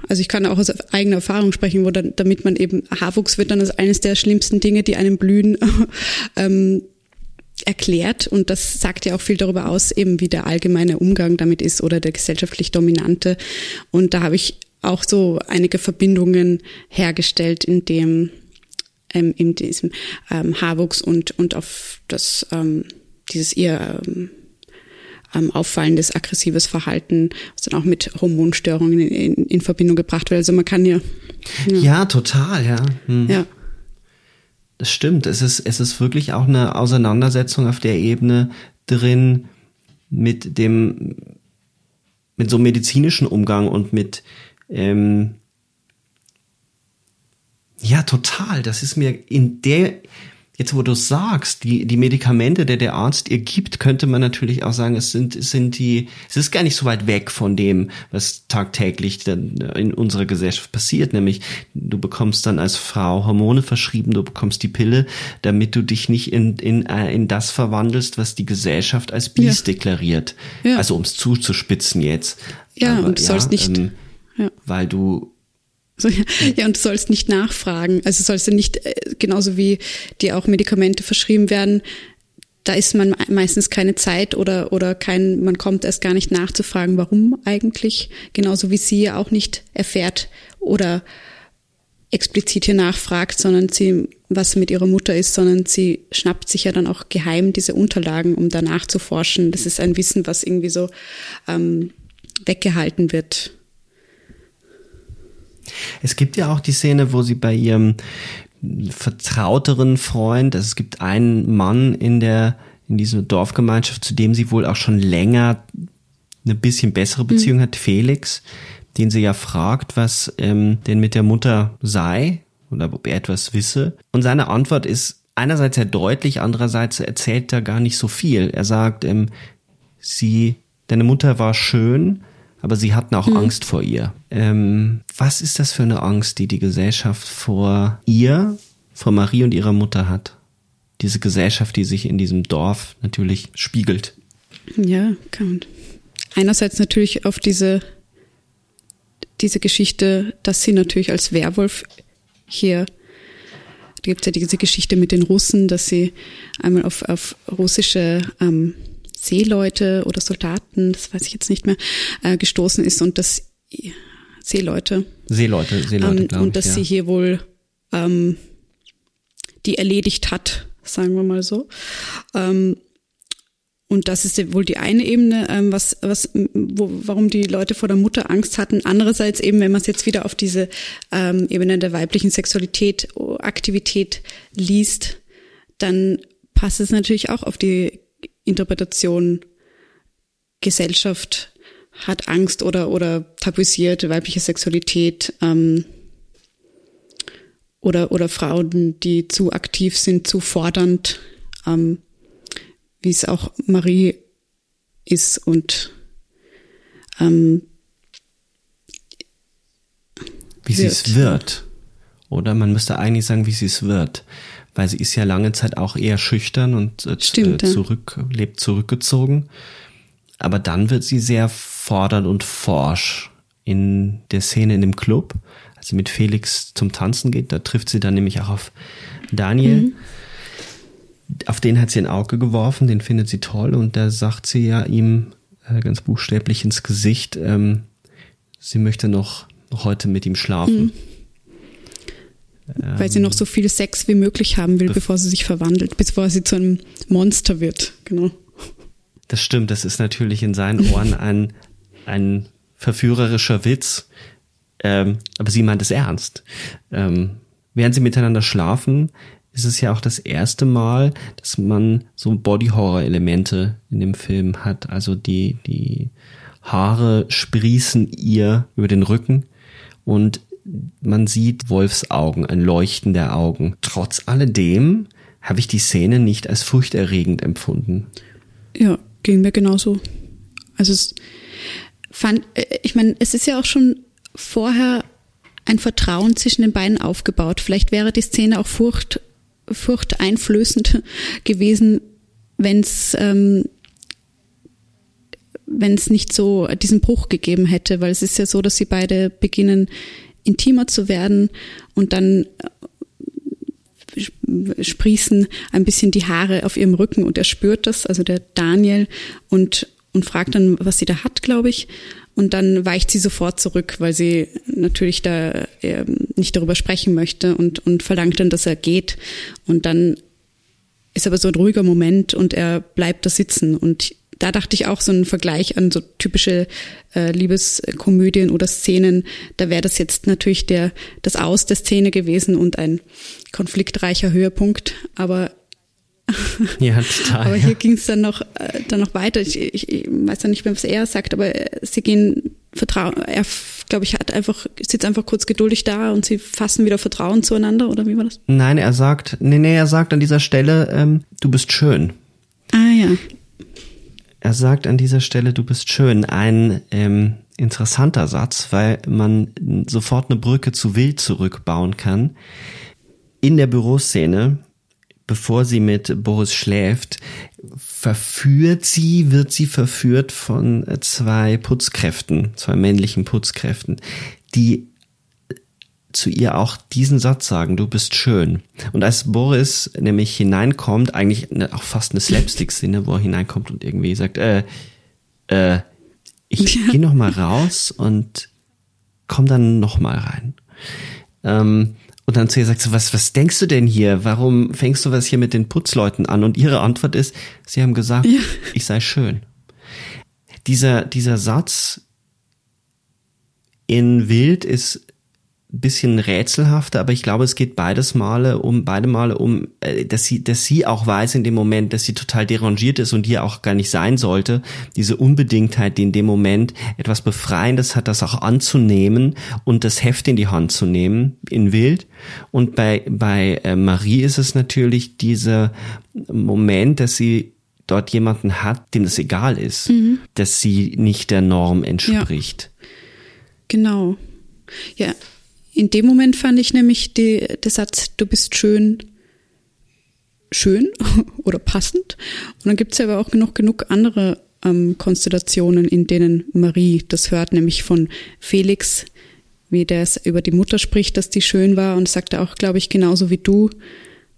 also ich kann auch aus eigener Erfahrung sprechen, wo dann, damit man eben Haarwuchs wird dann als eines der schlimmsten Dinge, die einem blühen, *laughs* ähm, erklärt und das sagt ja auch viel darüber aus, eben wie der allgemeine Umgang damit ist oder der gesellschaftlich dominante. Und da habe ich auch so einige Verbindungen hergestellt, in dem ähm, in diesem ähm, Haarwuchs und und auf das ähm, dieses ihr ähm, ähm, auffallendes aggressives Verhalten, was dann auch mit Hormonstörungen in, in, in Verbindung gebracht wird. Also man kann ja ja, ja total, ja. Hm. Ja. Das stimmt. Es ist es ist wirklich auch eine Auseinandersetzung auf der Ebene drin mit dem mit so medizinischen Umgang und mit ähm, ja, total. Das ist mir in der, jetzt wo du sagst, die, die Medikamente, der der Arzt ihr gibt, könnte man natürlich auch sagen, es sind, es sind die, es ist gar nicht so weit weg von dem, was tagtäglich in unserer Gesellschaft passiert, nämlich du bekommst dann als Frau Hormone verschrieben, du bekommst die Pille, damit du dich nicht in, in, äh, in das verwandelst, was die Gesellschaft als Biest ja. deklariert. Ja. Also um es zuzuspitzen jetzt. Ja, Aber, und du ja, sollst nicht. Ähm, ja. Weil du so, ja, ja, und du sollst nicht nachfragen. Also sollst du nicht, äh, genauso wie dir auch Medikamente verschrieben werden, da ist man meistens keine Zeit oder, oder kein, man kommt erst gar nicht nachzufragen, warum eigentlich. Genauso wie sie auch nicht erfährt oder explizit hier nachfragt, sondern sie, was mit ihrer Mutter ist, sondern sie schnappt sich ja dann auch geheim diese Unterlagen, um danach zu forschen. Das ist ein Wissen, was irgendwie so ähm, weggehalten wird. Es gibt ja auch die Szene, wo sie bei ihrem vertrauteren Freund, also es gibt einen Mann in der in diese Dorfgemeinschaft, zu dem sie wohl auch schon länger eine bisschen bessere Beziehung mhm. hat, Felix, den sie ja fragt, was ähm, denn mit der Mutter sei oder ob er etwas wisse. Und seine Antwort ist einerseits sehr deutlich, andererseits erzählt er gar nicht so viel. Er sagt, ähm, sie, deine Mutter war schön, aber sie hatten auch mhm. Angst vor ihr. Ähm, was ist das für eine Angst, die die Gesellschaft vor ihr, vor Marie und ihrer Mutter hat? Diese Gesellschaft, die sich in diesem Dorf natürlich spiegelt. Ja, kann man. Einerseits natürlich auf diese, diese Geschichte, dass sie natürlich als Werwolf hier da gibt es ja diese Geschichte mit den Russen, dass sie einmal auf, auf russische ähm, Seeleute oder Soldaten, das weiß ich jetzt nicht mehr, äh, gestoßen ist und dass Seeleute. Seeleute, Seeleute, ähm, Und dass ja. sie hier wohl ähm, die erledigt hat, sagen wir mal so. Ähm, und das ist wohl die eine Ebene, ähm, was, was, wo, warum die Leute vor der Mutter Angst hatten. Andererseits eben, wenn man es jetzt wieder auf diese ähm, Ebene der weiblichen Sexualität, Aktivität liest, dann passt es natürlich auch auf die Interpretation Gesellschaft hat Angst oder, oder tabuisiert weibliche Sexualität ähm, oder, oder Frauen, die zu aktiv sind, zu fordernd, ähm, wie es auch Marie ist und ähm, wie sie es wird. Oder man müsste eigentlich sagen, wie sie es wird weil sie ist ja lange Zeit auch eher schüchtern und äh, Stimmt, zurück, ja. lebt zurückgezogen. Aber dann wird sie sehr fordernd und forsch in der Szene in dem Club, als sie mit Felix zum Tanzen geht. Da trifft sie dann nämlich auch auf Daniel. Mhm. Auf den hat sie ein Auge geworfen, den findet sie toll und da sagt sie ja ihm äh, ganz buchstäblich ins Gesicht, ähm, sie möchte noch, noch heute mit ihm schlafen. Mhm. Weil sie noch so viel Sex wie möglich haben will, bevor sie sich verwandelt, bevor sie zu einem Monster wird. Genau. Das stimmt, das ist natürlich in seinen Ohren *laughs* ein, ein verführerischer Witz. Ähm, aber sie meint es ernst. Ähm, während sie miteinander schlafen, ist es ja auch das erste Mal, dass man so Body-Horror-Elemente in dem Film hat. Also die, die Haare sprießen ihr über den Rücken und man sieht Wolfsaugen, ein Leuchten der Augen. Trotz alledem habe ich die Szene nicht als furchterregend empfunden. Ja, ging mir genauso. Also es fand, äh, ich meine, es ist ja auch schon vorher ein Vertrauen zwischen den beiden aufgebaut. Vielleicht wäre die Szene auch furcht, furchteinflößend *laughs* gewesen, wenn es ähm, wenn es nicht so diesen Bruch gegeben hätte, weil es ist ja so, dass sie beide beginnen intimer zu werden und dann äh, sprießen ein bisschen die Haare auf ihrem Rücken und er spürt das, also der Daniel, und, und fragt dann, was sie da hat, glaube ich. Und dann weicht sie sofort zurück, weil sie natürlich da äh, nicht darüber sprechen möchte und, und verlangt dann, dass er geht. Und dann ist aber so ein ruhiger Moment und er bleibt da sitzen. Und da dachte ich auch so einen Vergleich an so typische äh, Liebeskomödien oder Szenen. Da wäre das jetzt natürlich der das Aus der Szene gewesen und ein konfliktreicher Höhepunkt. Aber ja, total, aber hier ja. ging es dann noch äh, dann noch weiter. Ich, ich, ich weiß ja nicht mehr, was er sagt, aber äh, sie gehen Vertrauen. Er glaube ich hat einfach sitzt einfach kurz geduldig da und sie fassen wieder Vertrauen zueinander oder wie war das? Nein, er sagt, nee, nee, er sagt an dieser Stelle, ähm, du bist schön. Ah ja. Er sagt an dieser Stelle, du bist schön. Ein ähm, interessanter Satz, weil man sofort eine Brücke zu Wild zurückbauen kann. In der Büroszene, bevor sie mit Boris schläft, verführt sie, wird sie verführt von zwei Putzkräften, zwei männlichen Putzkräften, die zu ihr auch diesen Satz sagen, du bist schön. Und als Boris nämlich hineinkommt, eigentlich auch fast eine Slapstick-Szene, wo er hineinkommt und irgendwie sagt, äh, äh, ich *laughs* ja. gehe noch mal raus und komm dann noch mal rein. Ähm, und dann zu ihr sagt sie, was, was denkst du denn hier? Warum fängst du was hier mit den Putzleuten an? Und ihre Antwort ist, sie haben gesagt, ja. ich sei schön. Dieser, dieser Satz in Wild ist bisschen rätselhafter, aber ich glaube, es geht beides Male um beide Male um, äh, dass sie, dass sie auch weiß in dem Moment, dass sie total derangiert ist und hier auch gar nicht sein sollte. Diese Unbedingtheit, die in dem Moment etwas Befreiendes hat, das auch anzunehmen und das Heft in die Hand zu nehmen, in Wild. Und bei, bei äh, Marie ist es natürlich dieser Moment, dass sie dort jemanden hat, dem das egal ist, mhm. dass sie nicht der Norm entspricht. Ja. Genau. Ja, in dem Moment fand ich nämlich die, der Satz, du bist schön, schön *laughs* oder passend. Und dann gibt es ja aber auch noch genug andere ähm, Konstellationen, in denen Marie das hört, nämlich von Felix, wie der es über die Mutter spricht, dass die schön war und sagt auch, glaube ich, genauso wie du,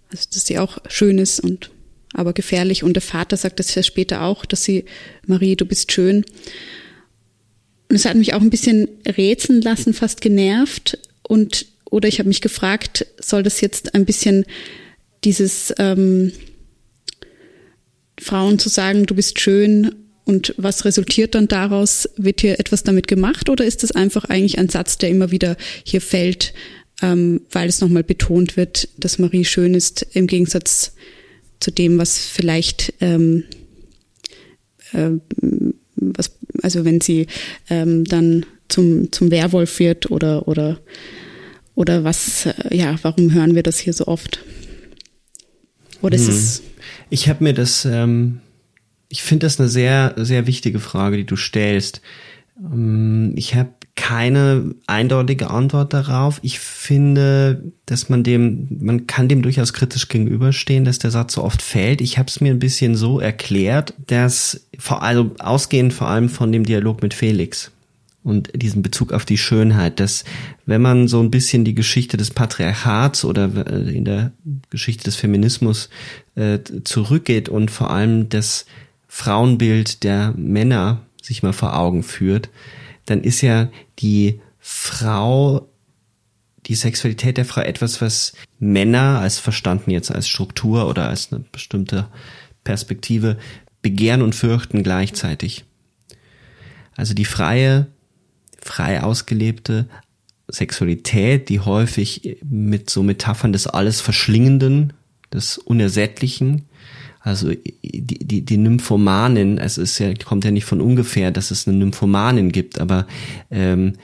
also dass sie auch schön ist und aber gefährlich. Und der Vater sagt das ja später auch, dass sie, Marie, du bist schön. Und es hat mich auch ein bisschen rätseln lassen, fast genervt, und oder ich habe mich gefragt, soll das jetzt ein bisschen dieses ähm, Frauen zu sagen, du bist schön und was resultiert dann daraus? Wird hier etwas damit gemacht oder ist das einfach eigentlich ein Satz, der immer wieder hier fällt, ähm, weil es nochmal betont wird, dass Marie schön ist im Gegensatz zu dem, was vielleicht ähm, äh, was, also wenn sie ähm, dann zum, zum Werwolf wird oder, oder, oder was, äh, ja, warum hören wir das hier so oft? Oder ist hm. es. Ich habe mir das, ähm, ich finde das eine sehr, sehr wichtige Frage, die du stellst. Ähm, ich habe keine eindeutige Antwort darauf. Ich finde, dass man dem, man kann dem durchaus kritisch gegenüberstehen, dass der Satz so oft fällt. Ich habe es mir ein bisschen so erklärt, dass vor allem ausgehend vor allem von dem Dialog mit Felix und diesen Bezug auf die Schönheit, dass wenn man so ein bisschen die Geschichte des Patriarchats oder äh, in der Geschichte des Feminismus äh, zurückgeht und vor allem das Frauenbild der Männer sich mal vor Augen führt, dann ist ja die Frau, die Sexualität der Frau etwas, was Männer als verstanden jetzt als Struktur oder als eine bestimmte Perspektive begehren und fürchten gleichzeitig. Also die freie frei ausgelebte Sexualität, die häufig mit so Metaphern des alles Verschlingenden, des Unersättlichen, also die, die, die Nymphomanin, es ist ja, kommt ja nicht von ungefähr, dass es eine Nymphomanin gibt, aber ähm,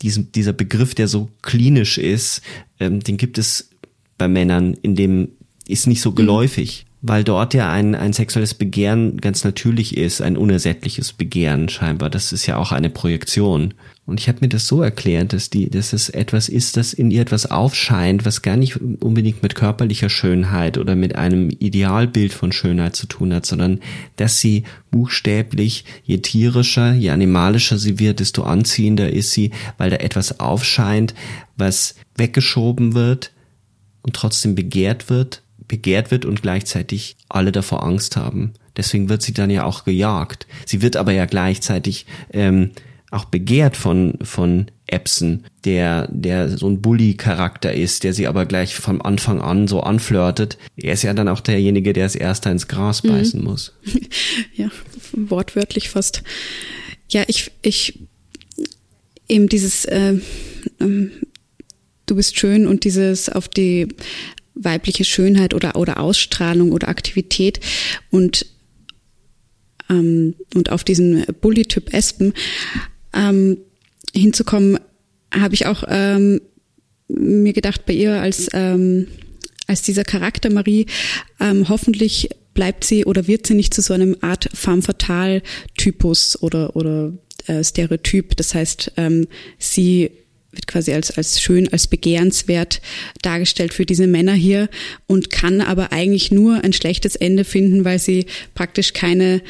diesen, dieser Begriff, der so klinisch ist, ähm, den gibt es bei Männern, in dem ist nicht so mhm. geläufig weil dort ja ein, ein sexuelles Begehren ganz natürlich ist, ein unersättliches Begehren scheinbar. Das ist ja auch eine Projektion. Und ich habe mir das so erklärt, dass die, dass es etwas ist, das in ihr etwas aufscheint, was gar nicht unbedingt mit körperlicher Schönheit oder mit einem Idealbild von Schönheit zu tun hat, sondern dass sie buchstäblich, je tierischer, je animalischer sie wird, desto anziehender ist sie, weil da etwas aufscheint, was weggeschoben wird und trotzdem begehrt wird begehrt wird und gleichzeitig alle davor Angst haben. Deswegen wird sie dann ja auch gejagt. Sie wird aber ja gleichzeitig ähm, auch begehrt von von Epson, der der so ein Bully-Charakter ist, der sie aber gleich vom Anfang an so anflirtet. Er ist ja dann auch derjenige, der als erster ins Gras mhm. beißen muss. *laughs* Ja, wortwörtlich fast. Ja, ich ich eben dieses äh, ähm, du bist schön und dieses auf die weibliche Schönheit oder, oder Ausstrahlung oder Aktivität und, ähm, und auf diesen Bully-Typ Espen ähm, hinzukommen, habe ich auch ähm, mir gedacht bei ihr als, ähm, als dieser Charakter Marie, ähm, hoffentlich bleibt sie oder wird sie nicht zu so einem Art femme fatale Typus oder, oder äh, Stereotyp. Das heißt, ähm, sie wird quasi als, als schön, als begehrenswert dargestellt für diese Männer hier und kann aber eigentlich nur ein schlechtes Ende finden, weil sie praktisch keine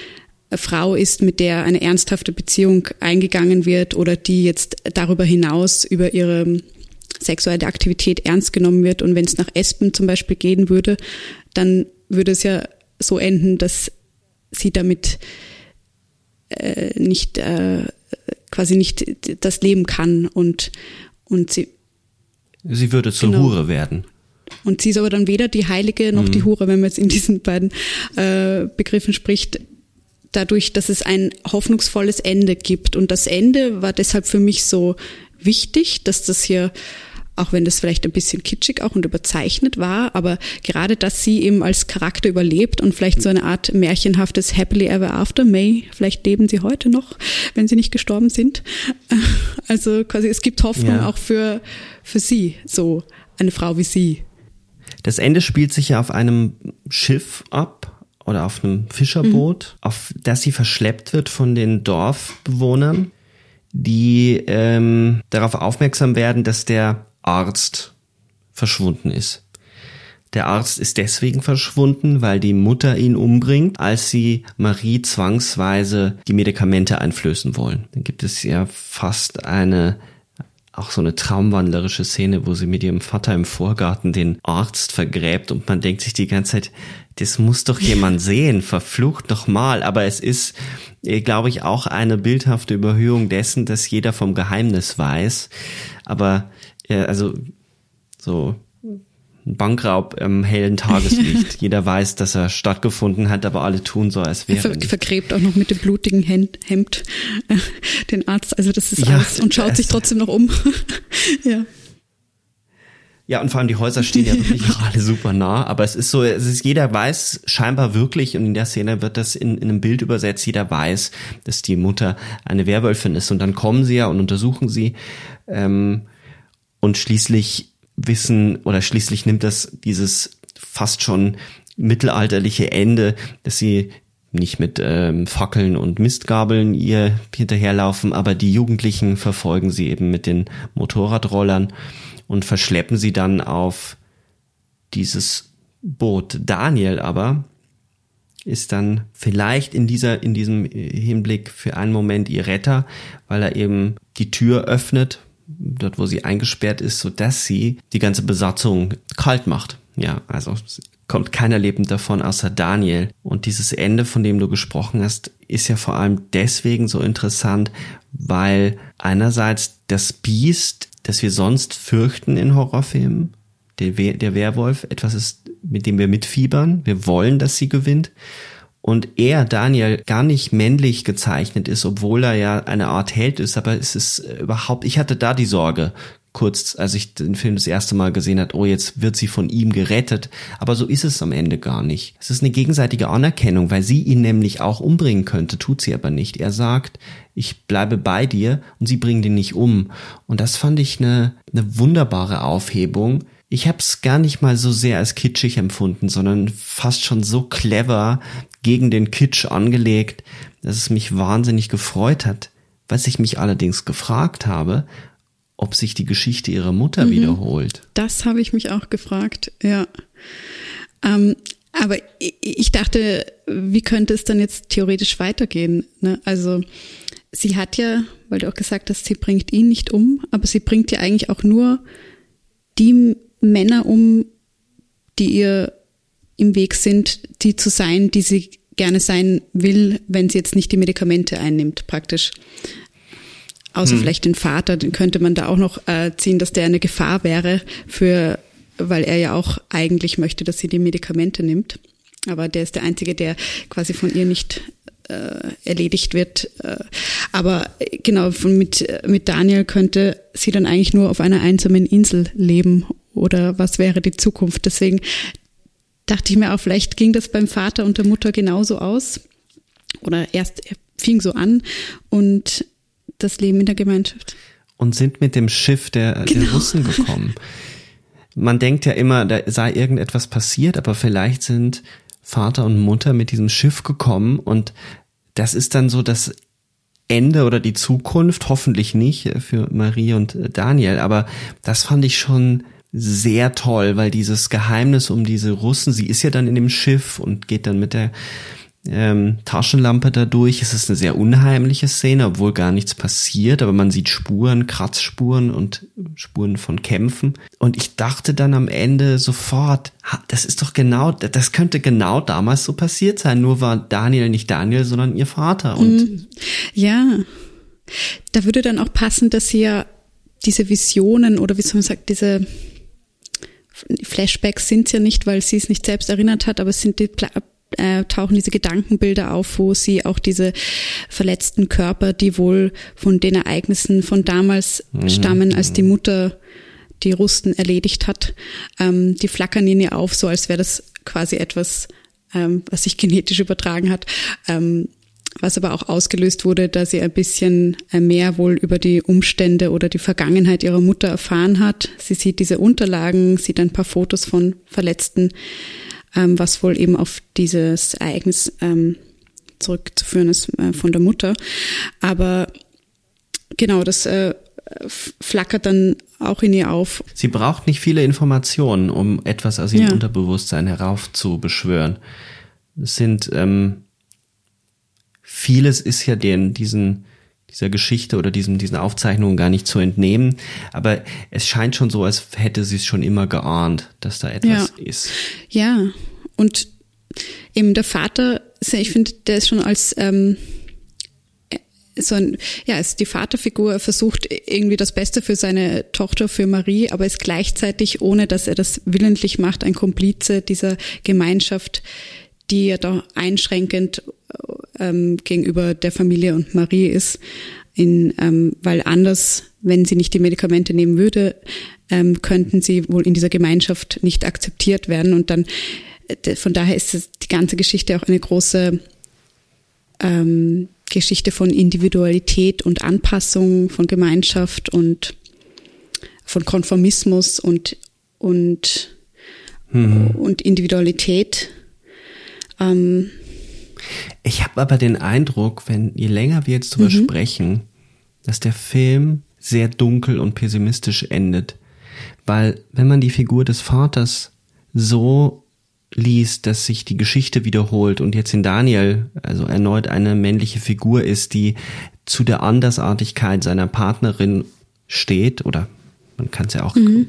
Frau ist, mit der eine ernsthafte Beziehung eingegangen wird oder die jetzt darüber hinaus über ihre sexuelle Aktivität ernst genommen wird. Und wenn es nach Espen zum Beispiel gehen würde, dann würde es ja so enden, dass sie damit äh, nicht äh, quasi nicht das leben kann und, und sie. Sie würde zur genau. Hure werden. Und sie ist aber dann weder die Heilige noch mhm. die Hure, wenn man jetzt in diesen beiden äh, Begriffen spricht, dadurch, dass es ein hoffnungsvolles Ende gibt. Und das Ende war deshalb für mich so wichtig, dass das hier auch wenn das vielleicht ein bisschen kitschig auch und überzeichnet war, aber gerade, dass sie eben als Charakter überlebt und vielleicht so eine Art märchenhaftes Happily Ever After May, vielleicht leben sie heute noch, wenn sie nicht gestorben sind. *laughs* Also quasi, es gibt Hoffnung ja. auch für, für sie, so eine Frau wie sie. Das Ende spielt sich ja auf einem Schiff ab oder auf einem Fischerboot, mhm. auf das sie verschleppt wird von den Dorfbewohnern, die ähm, darauf aufmerksam werden, dass der Arzt verschwunden ist. Der Arzt ist deswegen verschwunden, weil die Mutter ihn umbringt, als sie Marie zwangsweise die Medikamente einflößen wollen. Dann gibt es ja fast eine auch so eine traumwandlerische Szene, wo sie mit ihrem Vater im Vorgarten den Arzt vergräbt und man denkt sich die ganze Zeit, das muss doch *laughs* jemand sehen, verflucht doch mal. Aber es ist, äh, glaube ich, auch eine bildhafte Überhöhung dessen, dass jeder vom Geheimnis weiß. Aber ja, also so ein Bankraub im hellen Tageslicht. *laughs* Jeder weiß, dass er stattgefunden hat, aber alle tun so, als wäre er ver vergräbt auch noch mit dem blutigen Hemd äh, den Arzt. Also das ist ja, alles und schaut sich trotzdem noch um. *laughs* ja. Ja, und vor allem die Häuser stehen ja wirklich alle super nah. Aber es ist so, es ist, jeder weiß scheinbar wirklich, und in der Szene wird das in, in einem Bild übersetzt, jeder weiß, dass die Mutter eine Werwölfin ist. Und dann kommen sie ja und untersuchen sie. Ähm, und schließlich wissen oder schließlich nimmt das dieses fast schon mittelalterliche Ende, dass sie nicht mit ähm, Fackeln und Mistgabeln ihr hinterherlaufen, aber die Jugendlichen verfolgen sie eben mit den Motorradrollern und verschleppen sie dann auf dieses Boot. Daniel aber ist dann vielleicht in dieser, in diesem Hinblick für einen Moment ihr Retter, weil er eben die Tür öffnet, dort wo sie eingesperrt ist, so dass sie die ganze Besatzung kalt macht. Ja, also kommt keiner lebend davon außer Daniel. Und dieses Ende, von dem du gesprochen hast, ist ja vor allem deswegen so interessant, weil einerseits das Biest, das wir sonst fürchten in Horrorfilmen, der, We der Werwolf, etwas ist, mit dem wir mitfiebern. Wir wollen, dass sie gewinnt und er, Daniel, gar nicht männlich gezeichnet ist, obwohl er ja eine Art Held ist, aber es ist äh, überhaupt, ich hatte da die Sorge, kurz, als ich den Film das erste Mal gesehen hat, oh, jetzt wird sie von ihm gerettet. Aber so ist es am Ende gar nicht. Es ist eine gegenseitige Anerkennung, weil sie ihn nämlich auch umbringen könnte, tut sie aber nicht. Er sagt, ich bleibe bei dir und sie bringt ihn nicht um. Und das fand ich eine, eine wunderbare Aufhebung, ich habe es gar nicht mal so sehr als kitschig empfunden, sondern fast schon so clever gegen den Kitsch angelegt, dass es mich wahnsinnig gefreut hat. Was ich mich allerdings gefragt habe, ob sich die Geschichte ihrer Mutter mhm. wiederholt. Das habe ich mich auch gefragt, ja. Ähm, aber ich dachte, wie könnte es dann jetzt theoretisch weitergehen? Ne? Also sie hat ja, weil du auch gesagt hast, sie bringt ihn nicht um, aber sie bringt ja eigentlich auch nur die Männer um, die ihr im Weg sind, die zu sein, die sie gerne sein will, wenn sie jetzt nicht die Medikamente einnimmt, praktisch. Außer hm. vielleicht den Vater, den könnte man da auch noch äh, ziehen, dass der eine Gefahr wäre für, weil er ja auch eigentlich möchte, dass sie die Medikamente nimmt. Aber der ist der Einzige, der quasi von ihr nicht äh, erledigt wird. Äh, aber genau, von, mit, mit Daniel könnte sie dann eigentlich nur auf einer einsamen Insel leben oder was wäre die Zukunft. Deswegen dachte ich mir auch, vielleicht ging das beim Vater und der Mutter genauso aus. Oder erst er fing so an und das Leben in der Gemeinschaft. Und sind mit dem Schiff der, genau. der Russen gekommen. Man denkt ja immer, da sei irgendetwas passiert, aber vielleicht sind Vater und Mutter mit diesem Schiff gekommen und das ist dann so das Ende oder die Zukunft, hoffentlich nicht für Marie und Daniel, aber das fand ich schon sehr toll, weil dieses Geheimnis um diese Russen, sie ist ja dann in dem Schiff und geht dann mit der ähm, Taschenlampe da durch. Es ist eine sehr unheimliche Szene, obwohl gar nichts passiert, aber man sieht Spuren, Kratzspuren und Spuren von Kämpfen. Und ich dachte dann am Ende sofort, das ist doch genau, das könnte genau damals so passiert sein. Nur war Daniel nicht Daniel, sondern ihr Vater. Und mhm. ja, da würde dann auch passen, dass sie ja diese Visionen oder wie soll man sagen, diese Flashbacks sind es ja nicht, weil sie es nicht selbst erinnert hat, aber es sind die äh, tauchen diese Gedankenbilder auf, wo sie auch diese verletzten Körper, die wohl von den Ereignissen von damals mhm. stammen, als die Mutter die Rusten erledigt hat, ähm, die flackern in ihr auf, so als wäre das quasi etwas, ähm, was sich genetisch übertragen hat. Ähm, was aber auch ausgelöst wurde, dass sie ein bisschen äh, mehr wohl über die Umstände oder die Vergangenheit ihrer Mutter erfahren hat. Sie sieht diese Unterlagen, sieht ein paar Fotos von Verletzten, ähm, was wohl eben auf dieses Ereignis ähm, zurückzuführen ist äh, von der Mutter. Aber genau, das äh, flackert dann auch in ihr auf. Sie braucht nicht viele Informationen, um etwas aus ihrem ja. Unterbewusstsein heraufzubeschwören. Es sind ähm, vieles ist ja den diesen dieser Geschichte oder diesen diesen Aufzeichnungen gar nicht zu entnehmen, aber es scheint schon so, als hätte sie es schon immer geahnt, dass da etwas ja. ist. Ja, und eben der Vater, ich finde, der ist schon als ähm, so ein, ja, ist die Vaterfigur versucht irgendwie das Beste für seine Tochter, für Marie, aber ist gleichzeitig, ohne dass er das willentlich macht, ein Komplize dieser Gemeinschaft, die ja da einschränkend ähm, gegenüber der Familie und Marie ist, in, ähm, weil anders, wenn sie nicht die Medikamente nehmen würde, ähm, könnten sie wohl in dieser Gemeinschaft nicht akzeptiert werden und dann äh, von daher ist die ganze Geschichte auch eine große ähm, Geschichte von Individualität und Anpassung, von Gemeinschaft und von Konformismus und und mhm. und Individualität. Ähm, ich habe aber den Eindruck, wenn je länger wir jetzt drüber mhm. sprechen, dass der Film sehr dunkel und pessimistisch endet. Weil wenn man die Figur des Vaters so liest, dass sich die Geschichte wiederholt und jetzt in Daniel also erneut eine männliche Figur ist, die zu der Andersartigkeit seiner Partnerin steht oder man kann es ja auch mhm.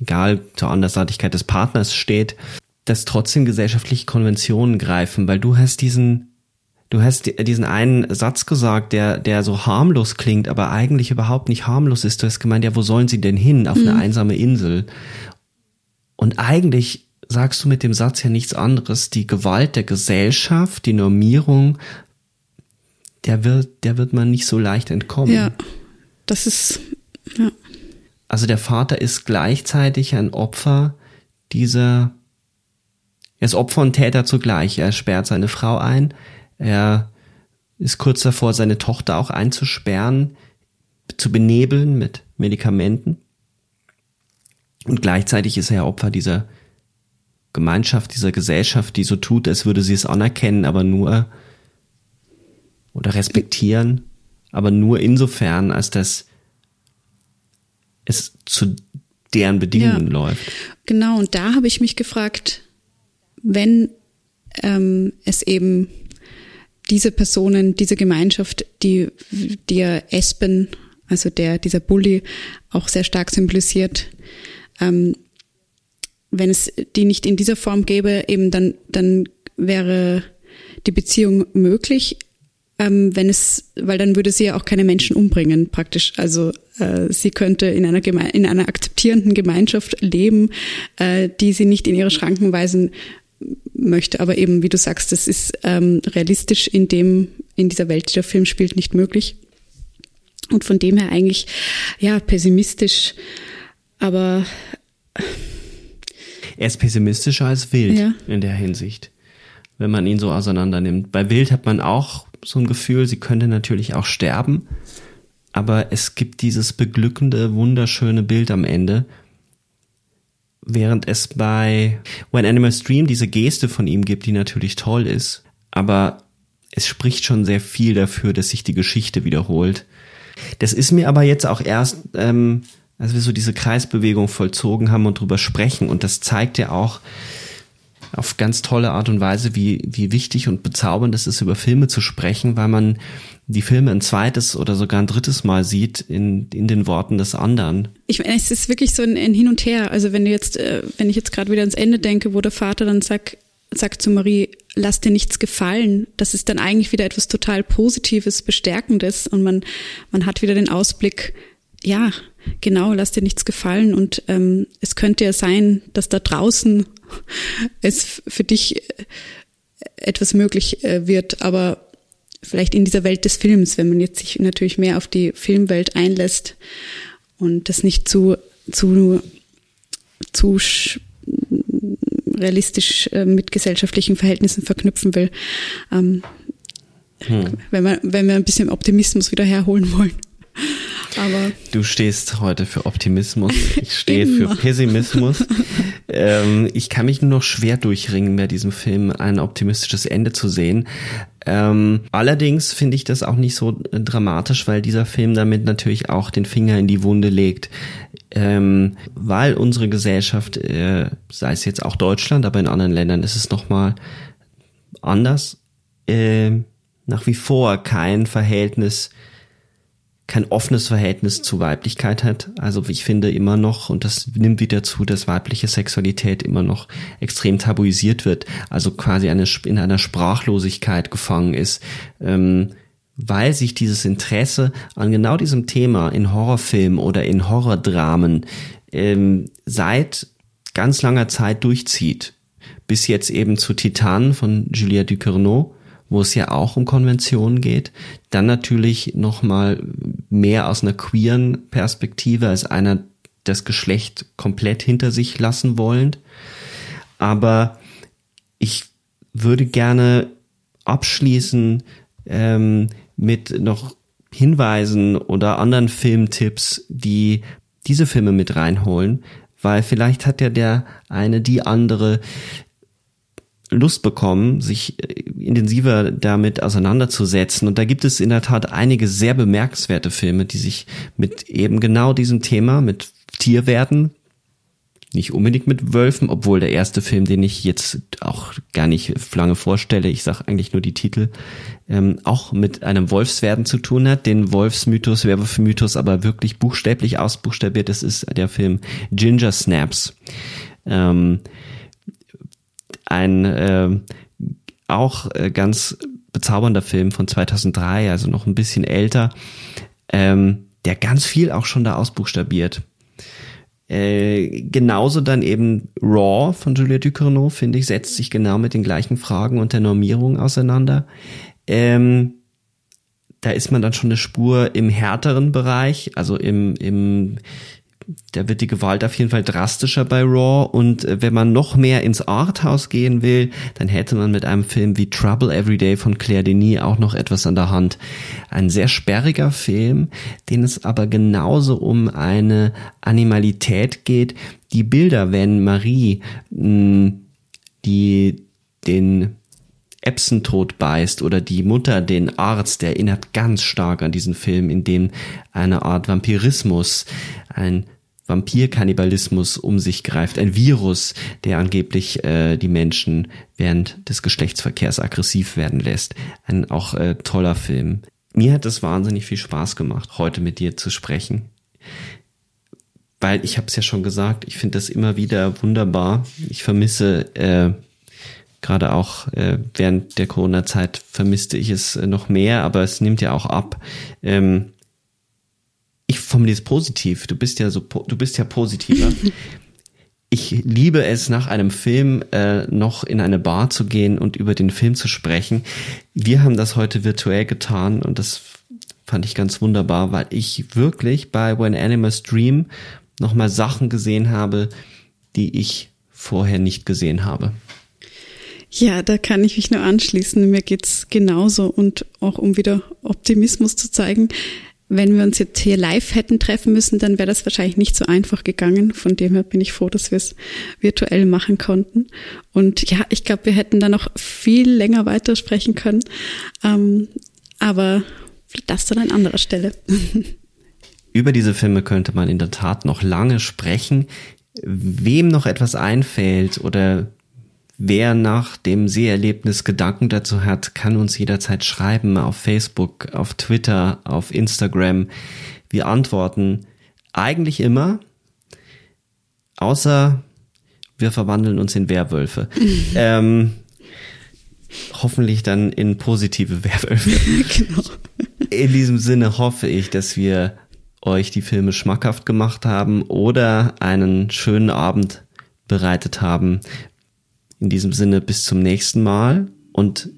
egal zur Andersartigkeit des Partners steht, dass trotzdem gesellschaftliche Konventionen greifen, weil du hast diesen du hast diesen einen Satz gesagt, der der so harmlos klingt, aber eigentlich überhaupt nicht harmlos ist. Du hast gemeint, ja, wo sollen sie denn hin auf mhm. eine einsame Insel? Und eigentlich sagst du mit dem Satz ja nichts anderes. Die Gewalt der Gesellschaft, die Normierung, der wird, der wird man nicht so leicht entkommen. Ja, das ist, ja. Also der Vater ist gleichzeitig ein Opfer dieser er ist Opfer und Täter zugleich. Er sperrt seine Frau ein. Er ist kurz davor, seine Tochter auch einzusperren, zu benebeln mit Medikamenten. Und gleichzeitig ist er Opfer dieser Gemeinschaft, dieser Gesellschaft, die so tut, als würde sie es anerkennen, aber nur oder respektieren, aber nur insofern, als dass es zu deren Bedingungen ja, läuft. Genau, und da habe ich mich gefragt, wenn ähm, es eben diese Personen, diese Gemeinschaft, die der Espen, also der dieser Bully auch sehr stark symbolisiert, ähm, wenn es die nicht in dieser Form gäbe, eben dann dann wäre die Beziehung möglich, ähm, wenn es, weil dann würde sie ja auch keine Menschen umbringen praktisch. Also äh, sie könnte in einer Geme in einer akzeptierenden Gemeinschaft leben, äh, die sie nicht in ihre Schranken weisen möchte. Aber eben, wie du sagst, das ist ähm, realistisch in dem, in dieser Welt, die der Film spielt, nicht möglich. Und von dem her eigentlich, ja, pessimistisch, aber. Er ist pessimistischer als Wild ja. in der Hinsicht, wenn man ihn so auseinander nimmt. Bei Wild hat man auch so ein Gefühl, sie könnte natürlich auch sterben, aber es gibt dieses beglückende, wunderschöne Bild am Ende, während es bei When Animals Dream diese Geste von ihm gibt, die natürlich toll ist, aber es spricht schon sehr viel dafür, dass sich die Geschichte wiederholt. Das ist mir aber jetzt auch erst, ähm, als wir so diese Kreisbewegung vollzogen haben und drüber sprechen, und das zeigt ja auch auf ganz tolle Art und Weise, wie, wie wichtig und bezaubernd es ist, über Filme zu sprechen, weil man die Filme ein zweites oder sogar ein drittes Mal sieht in, in den Worten des anderen. Ich meine, es ist wirklich so ein, ein Hin und Her. Also wenn du jetzt, äh, wenn ich jetzt gerade wieder ans Ende denke, wo der Vater dann sagt, sagt zu Marie, lass dir nichts gefallen. Das ist dann eigentlich wieder etwas total Positives, Bestärkendes und man, man hat wieder den Ausblick, ja, genau, lass dir nichts gefallen und ähm, es könnte ja sein, dass da draußen es für dich etwas möglich äh, wird, aber vielleicht in dieser Welt des Films, wenn man jetzt sich natürlich mehr auf die Filmwelt einlässt und das nicht zu, zu, zu realistisch äh, mit gesellschaftlichen Verhältnissen verknüpfen will. Ähm, hm. wenn, wir, wenn wir ein bisschen Optimismus wieder herholen wollen. Aber du stehst heute für Optimismus, ich stehe für Pessimismus. ähm, ich kann mich nur noch schwer durchringen, bei diesem Film ein optimistisches Ende zu sehen. Ähm, allerdings finde ich das auch nicht so dramatisch, weil dieser Film damit natürlich auch den Finger in die Wunde legt. Ähm, weil unsere Gesellschaft, äh, sei es jetzt auch Deutschland, aber in anderen Ländern ist es nochmal anders, äh, nach wie vor kein Verhältnis kein offenes Verhältnis zu Weiblichkeit hat. Also ich finde immer noch, und das nimmt wieder zu, dass weibliche Sexualität immer noch extrem tabuisiert wird, also quasi eine, in einer Sprachlosigkeit gefangen ist, ähm, weil sich dieses Interesse an genau diesem Thema in Horrorfilmen oder in Horrordramen ähm, seit ganz langer Zeit durchzieht. Bis jetzt eben zu Titan von Julia Ducournau wo es ja auch um Konventionen geht. Dann natürlich nochmal mehr aus einer queeren Perspektive als einer das Geschlecht komplett hinter sich lassen wollend. Aber ich würde gerne abschließen ähm, mit noch Hinweisen oder anderen Filmtipps, die diese Filme mit reinholen, weil vielleicht hat ja der eine die andere Lust bekommen, sich äh, intensiver damit auseinanderzusetzen. Und da gibt es in der Tat einige sehr bemerkenswerte Filme, die sich mit eben genau diesem Thema, mit Tierwerden, nicht unbedingt mit Wölfen, obwohl der erste Film, den ich jetzt auch gar nicht lange vorstelle, ich sage eigentlich nur die Titel, ähm, auch mit einem Wolfswerden zu tun hat, den Wolfsmythos, Werwolfmythos aber wirklich buchstäblich ausbuchstabiert. Das ist der Film Ginger Snaps. Ähm, ein äh, auch äh, ganz bezaubernder Film von 2003, also noch ein bisschen älter, ähm, der ganz viel auch schon da ausbuchstabiert. Äh, genauso dann eben Raw von Julia Ducournau, finde ich, setzt sich genau mit den gleichen Fragen und der Normierung auseinander. Ähm, da ist man dann schon eine Spur im härteren Bereich, also im, im da wird die Gewalt auf jeden Fall drastischer bei Raw und äh, wenn man noch mehr ins Arthouse gehen will, dann hätte man mit einem Film wie Trouble Every Day von Claire Denis auch noch etwas an der Hand. Ein sehr sperriger Film, den es aber genauso um eine Animalität geht. Die Bilder, wenn Marie mh, hm, die den Epson-Tod beißt oder die Mutter den Arzt, der erinnert ganz stark an diesen Film, in dem eine Art Vampirismus, ein Vampirkannibalismus um sich greift, ein Virus, der angeblich äh, die Menschen während des Geschlechtsverkehrs aggressiv werden lässt. Ein auch äh, toller Film. Mir hat es wahnsinnig viel Spaß gemacht, heute mit dir zu sprechen. Weil ich habe es ja schon gesagt, ich finde das immer wieder wunderbar. Ich vermisse äh, gerade auch äh, während der Corona-Zeit vermisste ich es noch mehr, aber es nimmt ja auch ab. Ähm, ich formuliere es positiv. Du bist ja so, du bist ja positiver. *laughs* ich liebe es, nach einem Film äh, noch in eine Bar zu gehen und über den Film zu sprechen. Wir haben das heute virtuell getan und das fand ich ganz wunderbar, weil ich wirklich bei When Animals Dream nochmal Sachen gesehen habe, die ich vorher nicht gesehen habe. Ja, da kann ich mich nur anschließen. Mir geht's genauso und auch um wieder Optimismus zu zeigen wenn wir uns jetzt hier live hätten treffen müssen, dann wäre das wahrscheinlich nicht so einfach gegangen. Von dem her bin ich froh, dass wir es virtuell machen konnten. Und ja, ich glaube, wir hätten da noch viel länger weitersprechen können. Ähm, aber das dann an anderer Stelle. *laughs* Über diese Filme könnte man in der Tat noch lange sprechen. Wem noch etwas einfällt oder Wer nach dem Seherlebnis Gedanken dazu hat, kann uns jederzeit schreiben auf Facebook, auf Twitter, auf Instagram. Wir antworten eigentlich immer, außer wir verwandeln uns in Werwölfe. *laughs* ähm, hoffentlich dann in positive Werwölfe. *laughs* genau. In diesem Sinne hoffe ich, dass wir euch die Filme schmackhaft gemacht haben oder einen schönen Abend bereitet haben. In diesem Sinne bis zum nächsten Mal Und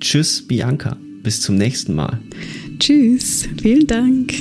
tschüss, Bianca. Bis zum nächsten Mal. Tschüss. Vielen Dank.